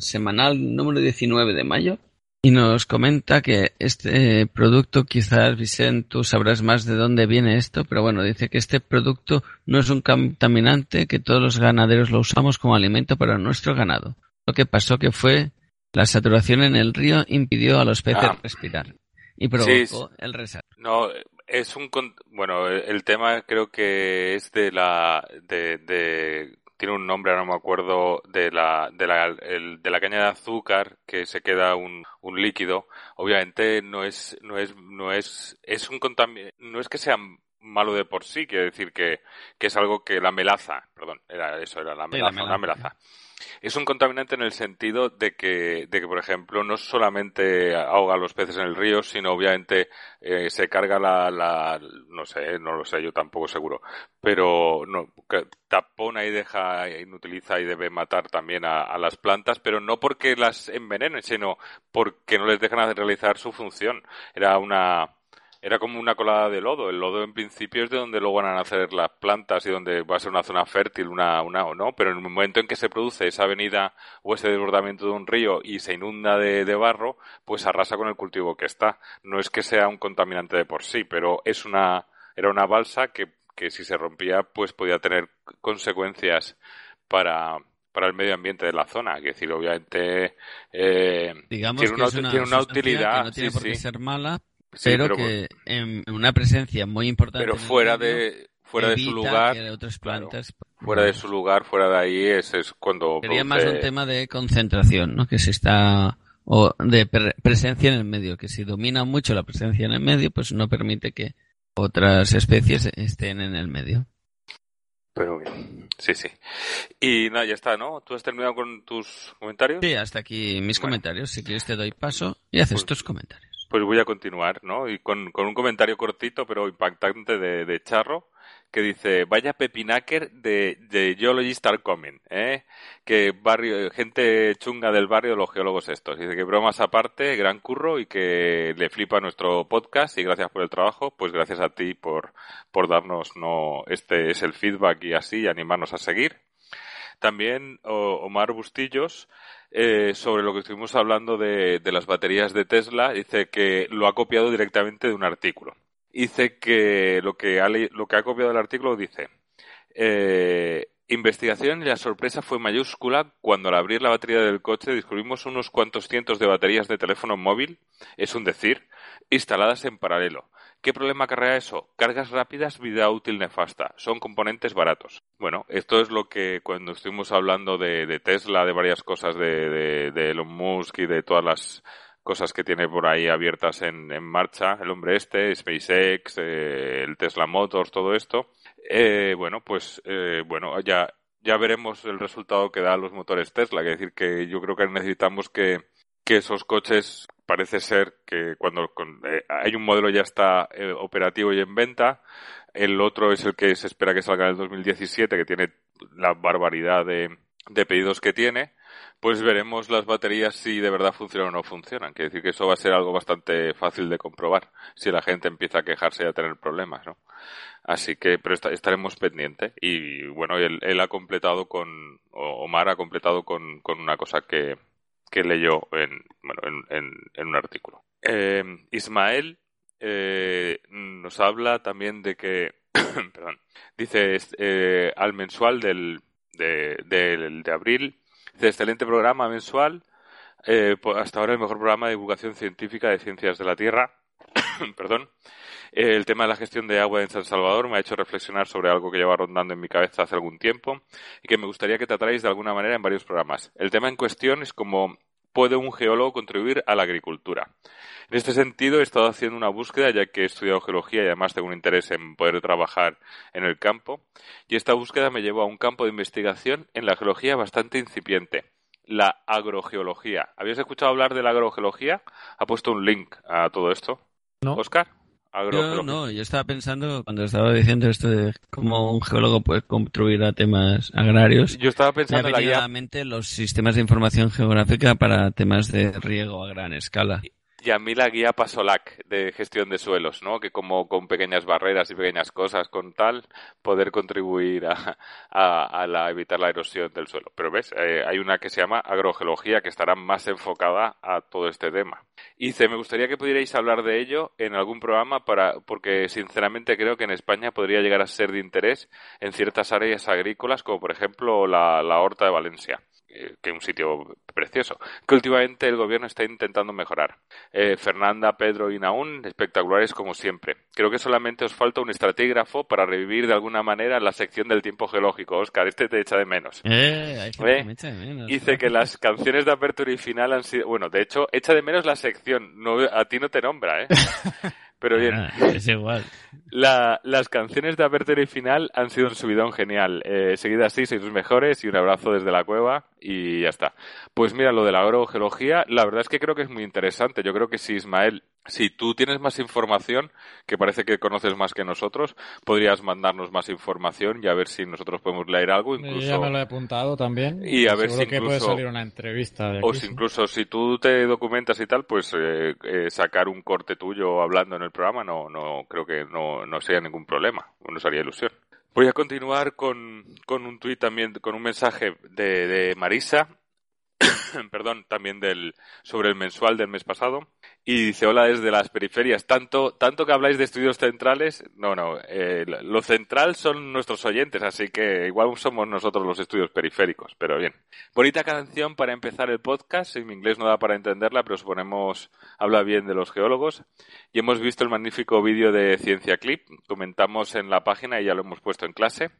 semanal número 19 de mayo. Y nos comenta que este producto, quizás Vicente, tú sabrás más de dónde viene esto, pero bueno, dice que este producto no es un contaminante, que todos los ganaderos lo usamos como alimento para nuestro ganado. Lo que pasó que fue la saturación en el río impidió a los peces ah. respirar y provocó el resato. No, es un bueno, el tema creo que es de la de tiene un nombre, ahora no me acuerdo, de la, de la, de la caña de azúcar que se queda un, un líquido. Obviamente no es, no es, no es, es un no es que sea malo de por sí, quiere decir que, que es algo que la melaza, perdón, era eso, era la melaza, la melaza. Es un contaminante en el sentido de que, de que, por ejemplo, no solamente ahoga a los peces en el río, sino obviamente eh, se carga la, la, no sé, no lo sé, yo tampoco seguro, pero no, tapona y deja, inutiliza y debe matar también a, a, las plantas, pero no porque las envenenen, sino porque no les dejan realizar su función. Era una, Era como una colada de lodo. El lodo en principio es de donde luego van a nacer las plantas y donde va a ser una zona fértil, una, una o no. Pero en el momento en que se produce esa avenida o ese desbordamiento de un río y se inunda de, de barro, pues arrasa con el cultivo que está. No es que sea un contaminante de por sí, pero es una, era una balsa que, que si se rompía, pues podía tener consecuencias para, para el medio ambiente de la zona. Es decir, obviamente eh, Digamos tiene, que una, es una tiene una utilidad. que no tiene sí, por qué sí. ser mala, Sí, pero, pero- que en una presencia muy importante. Pero fuera de fuera de su lugar, que otras claro, plantas. fuera de su lugar, fuera de ahí es, es cuando Sería produce- más un tema de concentración, ¿no? Que se está o de pre- presencia en el medio, que si domina mucho la presencia en el medio, pues no permite que otras especies estén en el medio. Pero bien, sí, sí. Y nada, ya está, ¿no? ¿Tú has terminado con tus comentarios? Sí, hasta aquí mis comentarios. Si quieres te doy paso y haces tus comentarios. Pues voy a continuar, ¿no? Y con, con un comentario cortito pero impactante de, de Charro, que dice, vaya pepinaker de, de Geologist are coming, ¿eh? Que barrio, gente chunga del barrio de los geólogos estos. Dice que bromas aparte, gran curro y que le flipa nuestro podcast y gracias por el trabajo, pues gracias a ti por, por darnos, no, este es el feedback y así, animarnos a seguir. También Omar Bustillos, eh, sobre lo que estuvimos hablando de, las baterías de Tesla, dice que lo ha copiado directamente de un artículo. Dice que lo que ha, lo que ha copiado del artículo dice, eh, investigación y la sorpresa fue mayúscula cuando al abrir la batería del coche descubrimos unos cuantos cientos de baterías de teléfono móvil, es un decir, instaladas en paralelo. ¿Qué problema acarrea eso? Cargas rápidas, vida útil nefasta. Son componentes baratos. Bueno, esto es lo que cuando estuvimos hablando de, Tesla, de varias cosas de, Elon Musk y de todas las cosas que tiene por ahí abiertas en, en marcha, el hombre este, SpaceX, eh, el Tesla Motors, todo esto. Eh, bueno, pues eh, bueno, ya, ya veremos el resultado que dan los motores Tesla. Es decir, que yo creo que necesitamos que, que esos coches parece ser que cuando eh, hay un modelo ya está eh, operativo y en venta, el otro es el que se espera que salga en el 2017, que tiene la barbaridad de, de pedidos que tiene, pues veremos las baterías si de verdad funcionan o no funcionan. Quiere decir que eso va a ser algo bastante fácil de comprobar si la gente empieza a quejarse y a tener problemas, ¿no? Así que, pero esta- estaremos pendientes. Y bueno, él, él ha completado con, Omar ha completado con, con una cosa que, que leyó en, bueno, en, en, un artículo. Eh, Ismael eh, nos habla también de que, perdón, dice eh, al mensual del, de, de abril, dice excelente programa mensual, eh, po- hasta ahora el mejor programa de divulgación científica de ciencias de la Tierra, perdón. El tema de la gestión de agua en San Salvador me ha hecho reflexionar sobre algo que lleva rondando en mi cabeza hace algún tiempo y que me gustaría que tratarais de alguna manera en varios programas. El tema en cuestión es cómo puede un geólogo contribuir a la agricultura. En este sentido, he estado haciendo una búsqueda, ya que he estudiado geología y además tengo un interés en poder trabajar en el campo. Y esta búsqueda me llevó a un campo de investigación en la geología bastante incipiente, la agrogeología. ¿Habías escuchado hablar de la agrogeología? Ha puesto un link a todo esto. No. Oscar, Yo no, yo estaba pensando cuando estaba diciendo esto de cómo un geólogo puede contribuir a temas agrarios. Yo estaba pensando en la guía la mente los sistemas de información geográfica para temas de riego a gran escala. Y a mí la guía Pasolac de gestión de suelos, ¿no? Que como con pequeñas barreras y pequeñas cosas con tal, poder contribuir a, a, la, evitar la erosión del suelo. Pero ves, Eh, hay una que se llama agrogeología que estará más enfocada a todo este tema. Y dice, me gustaría que pudierais hablar de ello en algún programa para, porque sinceramente creo que en España podría llegar a ser de interés en ciertas áreas agrícolas, como por ejemplo la, la Horta de Valencia que un sitio precioso, que últimamente el gobierno está intentando mejorar. Eh, Fernanda, Pedro y Naún, espectaculares como siempre. Creo que solamente os falta un estratígrafo para revivir de alguna manera la sección del tiempo geológico. Oscar, este te echa de menos. Eh, ¿Eh? me echa de menos. Dice que las canciones de apertura y final han sido... Bueno, de hecho, echa de menos la sección. No, a ti no te nombra, ¿eh? Pero bien. Ah, es igual. La, las canciones de apertura y final han sido un subidón genial. Eh, seguida así, sois los mejores y un abrazo desde la cueva y ya está. Pues mira, lo de la agrogeología, la verdad es que creo que es muy interesante. Yo creo que si Ismael, si tú tienes más información, que parece que conoces más que nosotros, podrías mandarnos más información y a ver si nosotros podemos leer algo. Incluso... Yo ya me lo he apuntado también. Y a ver si que incluso... puede salir una entrevista. De O si sí. incluso si tú te documentas y tal, pues eh, eh, sacar un corte tuyo hablando en el programa no, no creo que no, no sea ningún problema, nos haría ilusión. Voy a continuar con, con un tuit también, con un mensaje de, de Marisa, perdón, también del, sobre el mensual del mes pasado. Y dice, hola desde las periferias. Tanto, tanto que habláis de estudios centrales, no, no, eh, lo central son nuestros oyentes, así que igual somos nosotros los estudios periféricos, pero bien. Bonita canción para empezar el podcast, en inglés no da para entenderla, pero suponemos habla bien de los geólogos. Y hemos visto el magnífico vídeo de Ciencia Clip, comentamos en la página y ya lo hemos puesto en clase.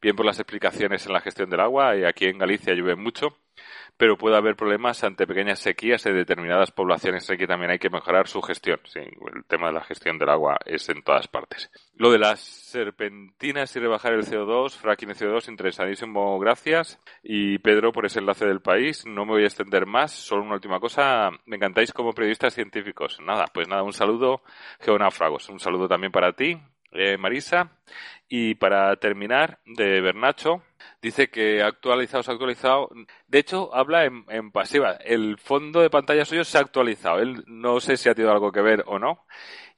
Bien por las explicaciones en la gestión del agua, y aquí en Galicia llueve mucho pero puede haber problemas ante pequeñas sequías en determinadas poblaciones, así que también hay que mejorar su gestión. Sí, el tema de la gestión del agua es en todas partes. Lo de las serpentinas y rebajar el CO2, fracking de CO2, interesadísimo, gracias. Y Pedro, por ese enlace del país, no me voy a extender más, solo una última cosa, me encantáis como periodistas científicos. Nada, pues nada, un saludo, geonáufragos, un saludo también para ti, eh, Marisa. Y para terminar, de Bernacho, dice que actualizado, se ha actualizado. De hecho, habla en, en, pasiva. El fondo de pantalla suyo se ha actualizado. Él no sé si ha tenido algo que ver o no.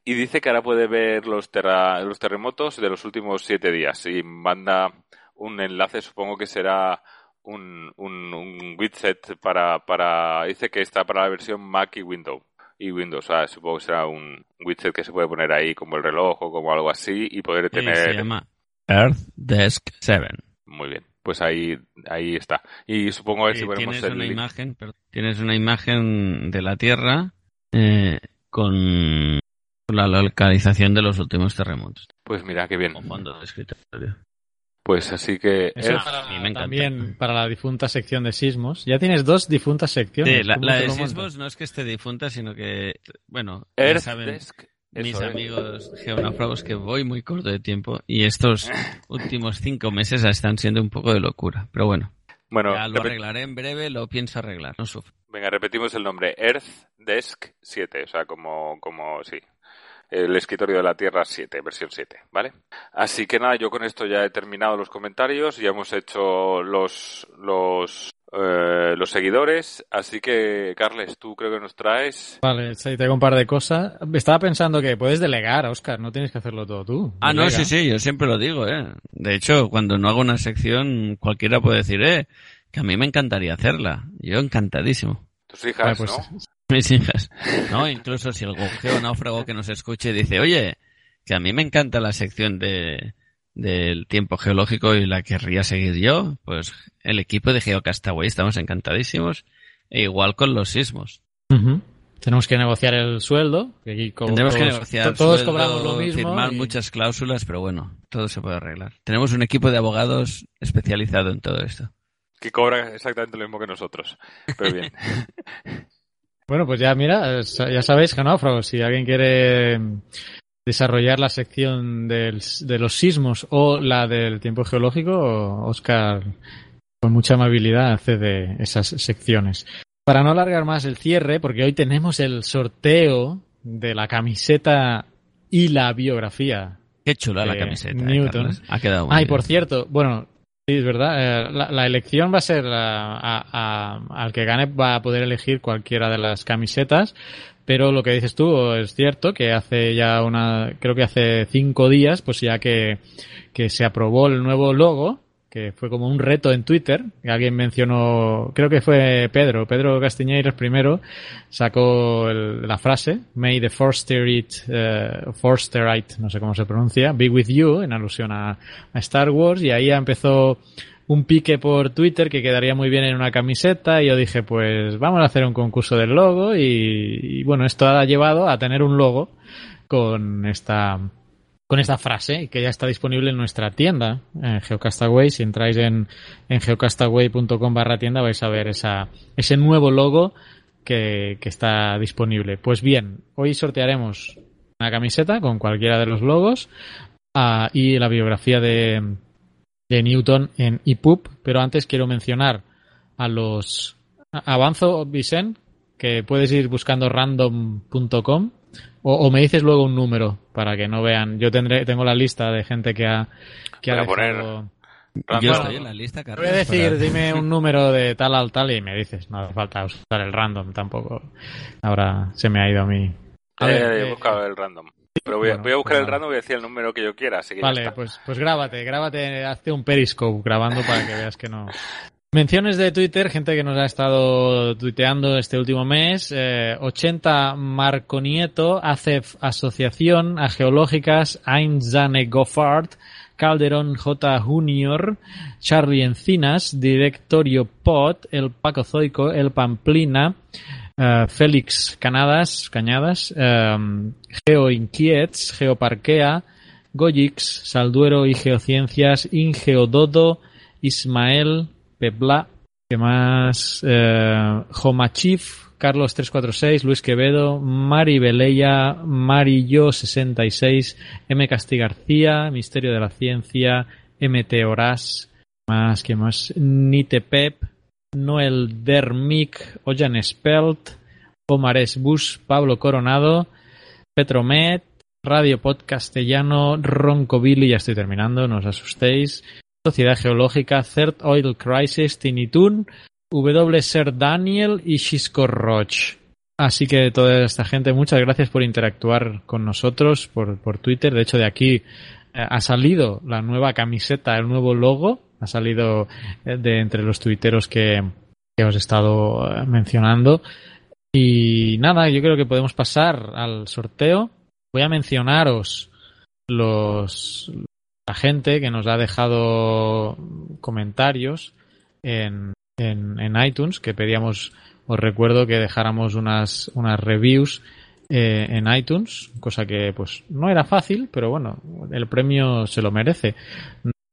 Y dice que ahora puede ver los, terra, los terremotos de los últimos siete días. Y manda un enlace, supongo que será un, un, un widget para, para. Dice que está para la versión Mac y Windows y Windows. O sea, supongo que será un widget que se puede poner ahí como el reloj o como algo así y poder tener. Se llama Earth Desk 7. Muy bien. Pues ahí, ahí está. Y supongo a ver Sí, si ponemos tienes una link. imagen, perdón, tienes una imagen de la Tierra eh, con la localización de los últimos terremotos. Pues mira, qué bien. Con fondo de escritorio. Pues así que. Eso para- me también para la difunta sección de sismos. Ya tienes dos difuntas secciones. Sí, la, ¿Cómo la te de sismos no es que esté difunta, sino que, bueno, ya Earth saben Desk. Mis ¿eh? amigos geonáufragos que voy muy corto de tiempo y estos últimos cinco meses están siendo un poco de locura. Pero bueno, Bueno, ya lo arreglaré en breve, lo pienso arreglar, no sufro. venga, repetimos el nombre. Earth Desk 7. O sea, como, como, sí. El escritorio de la Tierra 7, versión 7, ¿vale? Así que nada, yo con esto ya he terminado los comentarios, ya hemos hecho los, los, eh, los seguidores, así que, Carles, tú creo que nos traes... Vale, sí, tengo un par de cosas. Estaba pensando que puedes delegar, Oscar, no tienes que hacerlo todo tú. Ah, no, sí, sí, yo siempre lo digo, ¿eh? De hecho, cuando no hago una sección, cualquiera puede decir, eh, que a mí me encantaría hacerla. Yo encantadísimo. Tus hijas, Vale, pues, ¿no? Mis hijas. No, incluso si algún geonáufrago que nos escuche dice, oye, que a mí me encanta la sección de del tiempo geológico y la querría seguir yo, pues el equipo de Geocastaway estamos encantadísimos. E igual con los sismos. Tenemos que negociar el sueldo. que aquí co- Tendremos que todos- negociar. to- Todos sueldo, cobramos lo mismo. Firmar y- muchas cláusulas, pero bueno, todo se puede arreglar. Tenemos un equipo de abogados especializado en todo esto. Que cobra exactamente lo mismo que nosotros. Pero bien. Bueno, pues ya mira, ya sabéis, geonáufragos, si alguien quiere desarrollar la sección del- de los sismos o la del tiempo geológico, Oscar con mucha amabilidad hace de esas secciones. Para no alargar más el cierre, porque hoy tenemos el sorteo de la camiseta y la biografía. Qué chula la camiseta. eh, Newton. Ha quedado muy Ah, y por cierto, bueno, sí, es verdad, eh, la, la elección va a ser a- a- al que gane va a poder elegir cualquiera de las camisetas, pero lo que dices tú es cierto que hace ya una, creo que hace cinco días, pues ya que, que se aprobó el nuevo logo, que fue como un reto en Twitter, que alguien mencionó, creo que fue Pedro, Pedro Castiñeiras primero, sacó el- la frase, May the Forsterite, eh, Forsterite, no sé cómo se pronuncia, be with you, en alusión a, a Star Wars, y ahí empezó un pique por Twitter que quedaría muy bien en una camiseta, y yo dije, pues vamos a hacer un concurso del logo, y, y bueno, esto ha llevado a tener un logo con esta con esta frase que ya está disponible en nuestra tienda en Geocastaway. Si entráis en, en geocastaway.com barra tienda vais a ver esa, ese nuevo logo que, que está disponible. Pues bien, hoy sortearemos una camiseta con cualquiera de los logos ah, y la biografía de, de Newton en EPUB. Pero antes quiero mencionar a los... Avanzo, Vicent, que puedes ir buscando random.com o, o, me dices luego un número para que no vean. Yo tendré tengo la lista de gente que ha que ha dejado... Yo estoy en la lista, Carlos. Voy a decir, para... dime un número de tal al tal y me dices. No hace falta usar el random tampoco. Ahora se me ha ido a mí. A ver, eh, he buscado el random. Pero voy a, bueno, voy a buscar pues el random y voy a decir el número que yo quiera. Así que vale, pues, pues grábate, grábate, hazte un periscope grabando para que veas que no. Menciones de Twitter, gente que nos ha estado tuiteando este último mes. Eh, 80 Marco Nieto, ACEF Asociación a Geológicas, Einzane Goffard, Calderón J. Junior, Charlie Encinas, Directorio Pot, El Pacozoico, El Pamplina, uh, Félix Canadas, Cañadas, um, Geo Inquiets, Geoparquea, Goyix, Salduero y Geociencias, Ingeododo, Ismael, Pebla, que más? Eh, Homachif, Carlos 346, Luis Quevedo, Mari Beleya, Mari Yo 66, M. Casti García, Misterio de la Ciencia, MT Horas, más que más, Nite Pep, Noel Dermic, Ojan Spelt, Omar Bush, Pablo Coronado, Petromet, Radio Podcastellano, Roncovili, ya estoy terminando, no os asustéis, Sociedad Geológica, Third Oil Crisis, Tinitun, W. Ser Daniel y Xisco Roch. Así que toda esta gente, muchas gracias por interactuar con nosotros por, por Twitter. De hecho, de aquí eh, ha salido la nueva camiseta, el nuevo logo. Ha salido eh, de entre los tuiteros que, que os he estado eh, mencionando. Y nada, yo creo que podemos pasar al sorteo. Voy a mencionaros los, la gente que nos ha dejado comentarios en, en, en iTunes, que pedíamos, os recuerdo que dejáramos unas, unas reviews eh, en iTunes, cosa que pues no era fácil, pero bueno, el premio se lo merece.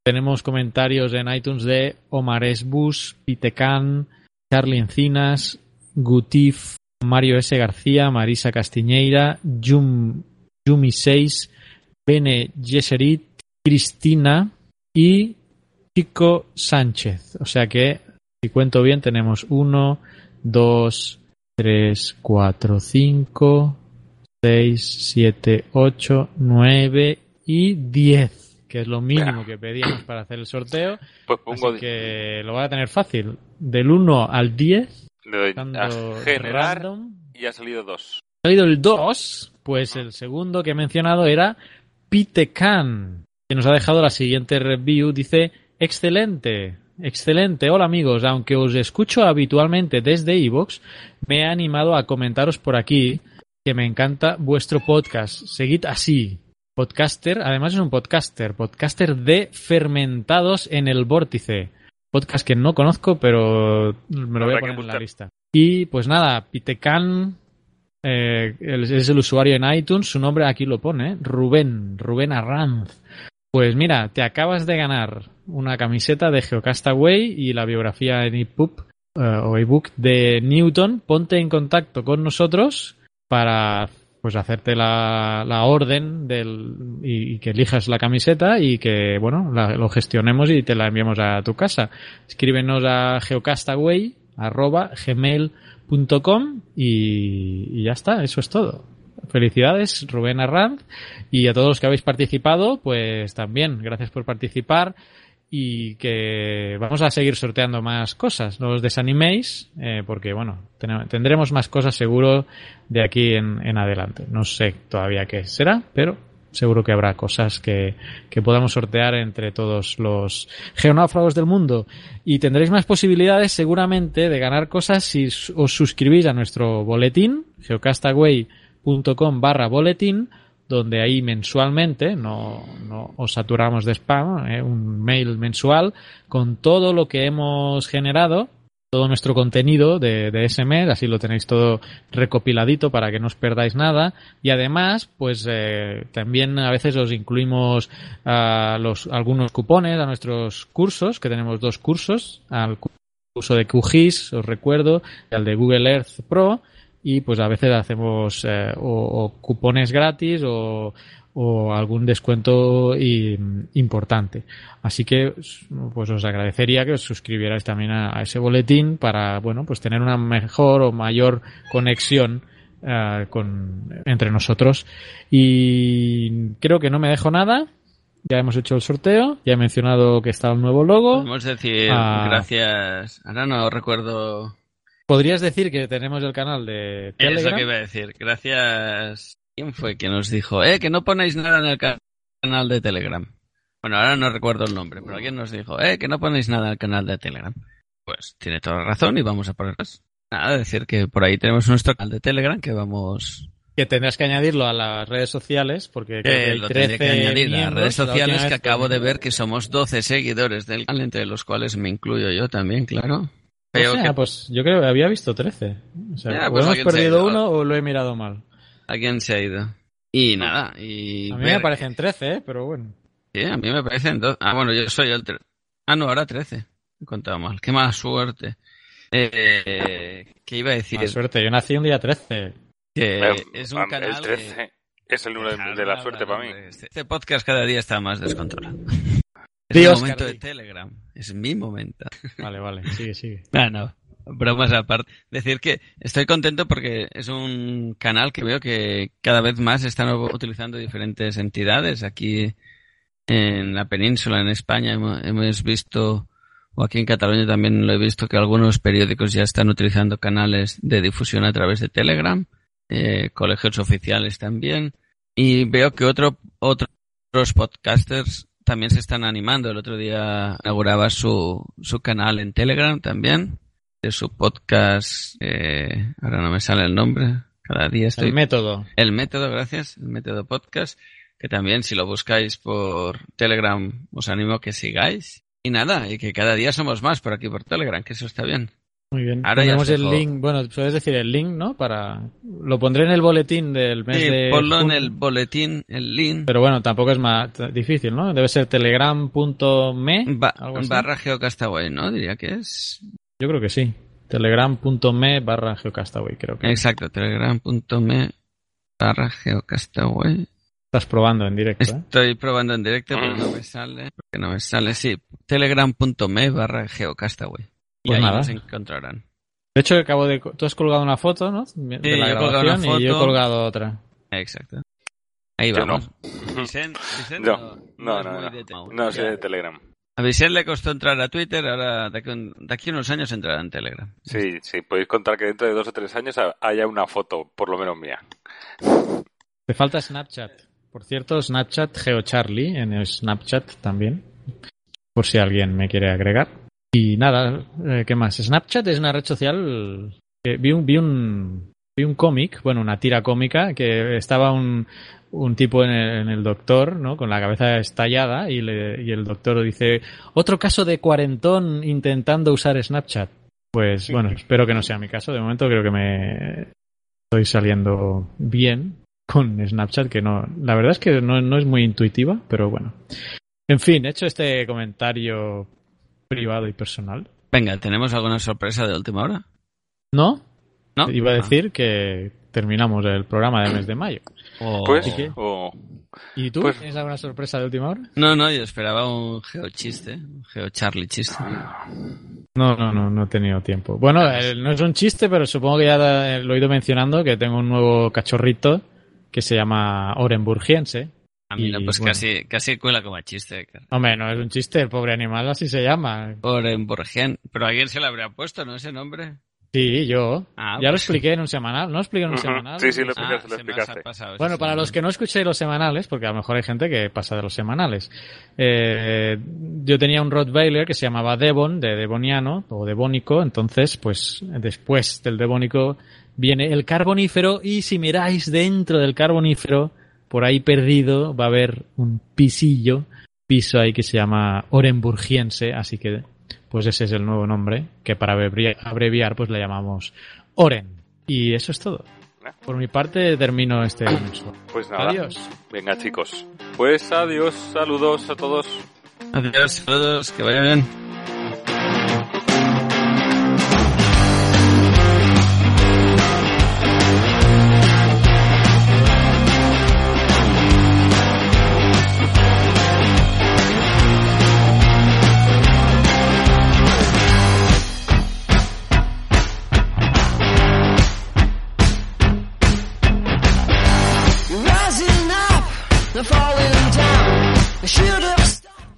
Tenemos comentarios en iTunes de Omar Esbus, Pitecan, Charlie Encinas, Gutif, Mario S. García, Marisa Castiñeira, Yum, Yumi 6, Bene Yeserit, Cristina y Chico Sánchez. O sea que, si cuento bien, tenemos 1, 2, 3, 4, 5, 6, 7, 8, 9 y 10, que es lo mínimo que pedíamos para hacer el sorteo. Pues pongo Así que lo voy a tener fácil. Del 1 al 10, Le doy a generar random. y ha salido 2. Ha salido el 2, pues el segundo que he mencionado era Pitecan, que nos ha dejado la siguiente review. Dice, excelente, excelente. Hola amigos, aunque os escucho habitualmente desde iVoox, me he animado a comentaros por aquí que me encanta vuestro podcast. Seguid así. Podcaster, además es un podcaster, podcaster de fermentados en el vórtice. Podcast que no conozco, pero me lo voy a poner en la lista. Y pues nada, Pitecan eh, es el usuario en iTunes, su nombre aquí lo pone. Rubén, Rubén Arranz. Pues mira, te acabas de ganar una camiseta de Geocastaway y la biografía en EPUB eh, o ebook de Newton. Ponte en contacto con nosotros para pues hacerte la, la orden del, y, que elijas la camiseta y que bueno la- lo gestionemos y te la enviamos a tu casa. Escríbenos a geocastaway arroba gmail.com y, y ya está, eso es todo. Felicidades, Rubén Arranz, y a todos los que habéis participado, pues también, gracias por participar y que vamos a seguir sorteando más cosas. No os desaniméis, eh, porque bueno, ten- tendremos más cosas seguro de aquí en, adelante. No sé todavía qué será, pero seguro que habrá cosas que, que podamos sortear entre todos los geonáufragos del mundo. Y tendréis más posibilidades seguramente de ganar cosas si os suscribís a nuestro boletín, geocastaway.com barra boletín, donde ahí mensualmente, no, no os saturamos de spam, ¿eh? un mail mensual con todo lo que hemos generado, todo nuestro contenido de, de ese mes, así lo tenéis todo recopiladito para que no os perdáis nada. Y además, pues eh, también a veces os incluimos ah, los, algunos cupones a nuestros cursos, que tenemos dos cursos, al cu- curso de QGIS, os recuerdo, y al de Google Earth Pro. Y pues a veces hacemos eh, o, o cupones gratis o, o algún descuento y, importante. Así que pues os agradecería que os suscribierais también a, a, ese boletín para bueno pues tener una mejor o mayor conexión uh, con entre nosotros y creo que no me dejo nada ya hemos hecho el sorteo, ya he mencionado que está el nuevo logo. Podemos decir ah, gracias. Ahora no recuerdo. Podrías decir que tenemos el canal de Telegram. Es lo que iba a decir. Gracias ¿Quién fue que nos dijo, eh, que no ponéis nada en el canal de Telegram? Bueno, ahora no recuerdo el nombre, pero alguien nos dijo, eh, que no ponéis nada en el canal de Telegram. Pues tiene toda la razón y vamos a ponerlas. Nada, decir que por ahí tenemos nuestro canal de Telegram que vamos... Que tendrás que añadirlo a las redes sociales porque que lo 13 que añadir a las redes sociales que acabo de ver que somos 12 seguidores del canal, entre los cuales me incluyo yo también, claro. Pero o sea, que... pues yo creo que había visto 13. O sea, ya, pues o hemos perdido uno o lo he mirado mal. ¿A quién se ha ido? Y nada, y... A mí me parecen 13, ¿eh? pero bueno. Sí, a mí me parecen 12. Ah, bueno, yo soy el... Tre... Ah, no, ahora 13. He contado mal. Qué mala suerte. Eh, ¿Qué iba a decir? Mala suerte, yo nací un día 13. Que es un canal... El 13 es el número de, de la suerte para mí. Este podcast cada día está más descontrolado. Es el momento de Telegram. Es mi momento. Vale, vale. Sigue, sigue. Ah, no bromas aparte, decir que estoy contento porque es un canal que veo que cada vez más están utilizando diferentes entidades. Aquí en la península, en España, hemos visto, o aquí en Cataluña también lo he visto, que algunos periódicos ya están utilizando canales de difusión a través de Telegram, eh, colegios oficiales también, y veo que otro, otros podcasters también se están animando. El otro día inauguraba su, su canal en Telegram también de su podcast, eh, ahora no me sale el nombre, cada día estoy... El método. El método, gracias, el método podcast, que también si lo buscáis por Telegram os animo a que sigáis. Y nada, y que cada día somos más por aquí por Telegram, que eso está bien. Muy bien. Ahora tenemos el link, bueno, puedes decir el link, ¿no? Para lo pondré en el boletín del mes sí, de ponlo en el boletín, el link. Pero bueno, tampoco es más difícil, ¿no? Debe ser telegram.me ba barra geocastaway, ¿no? Diría que es. Yo creo que sí. Telegram.me barra geocastaway, creo que. Exacto, telegram.me barra geocastaway. Estás probando en directo, ¿eh? Estoy probando en directo, pero no me sale. Porque no me sale, sí. Telegram.me barra geocastaway. Y pues ahí nada. nos encontrarán. De hecho, acabo de. Tú has colgado una foto, ¿no? De sí, la grabación foto. y yo he colgado otra. Exacto. Ahí yo vamos. No. Vicente, Vicente no, no, no, no, no, no, no sé de Telegram. A Vicente le costó entrar a Twitter, ahora de aquí, de aquí unos años entrará en Telegram. Sí, sí, podéis contar que dentro de dos o tres años haya una foto, por lo menos mía. Te falta Snapchat. Por cierto, Snapchat GeoCharlie en el Snapchat también, por si alguien me quiere agregar. Y nada, eh, ¿qué más? Snapchat es una red social. que vi un, vi un, vi un cómic, bueno, una tira cómica, que estaba un, un tipo en el, en el, doctor, ¿no? Con la cabeza estallada y, le, y, el doctor dice, otro caso de cuarentón intentando usar Snapchat. Pues bueno, espero que no sea mi caso. De momento creo que me estoy saliendo bien con Snapchat, que no, la verdad es que no, no es muy intuitiva, pero bueno. En fin, he hecho este comentario privado y personal. Venga, ¿tenemos alguna sorpresa de última hora? ¿No? No. Iba a decir que terminamos el programa del mes de mayo. Oh. Pues, oh. ¿Y tú? Pues, ¿Tienes alguna sorpresa de última hora? No, no, yo esperaba un geochiste, un geocharlie chiste. No, no, no, no he tenido tiempo. Bueno, no es un chiste, pero supongo que ya lo he ido mencionando, que tengo un nuevo cachorrito que se llama Orenburgiense. A mí no, pues bueno. casi, casi cuela como chiste. Cara. Hombre, no es un chiste, el pobre animal así se llama. Orenburgien. Pero alguien se le habría puesto, ¿no? Ese nombre. Sí, yo. Ah, ya pues lo expliqué en un semanal. ¿No lo expliqué en un uh -huh. semanal? Sí, sí, lo explicaste. Ah, lo explicaste. Pasado, bueno, para los que no escuchéis los semanales, porque a lo mejor hay gente que pasa de los semanales, eh, yo tenía un Rottweiler que se llamaba Devon, de Devoniano, o Devónico, entonces, pues, después del Devónico viene el carbonífero, y si miráis dentro del carbonífero, por ahí perdido, va a haber un pisillo, piso ahí que se llama Orenburgiense, así que pues ese es el nuevo nombre, que para abreviar pues le llamamos Oren. Y eso es todo. Por mi parte termino este mensual. Pues nada. Adiós. Venga chicos. Pues adiós, saludos a todos. Adiós, saludos, que vaya bien.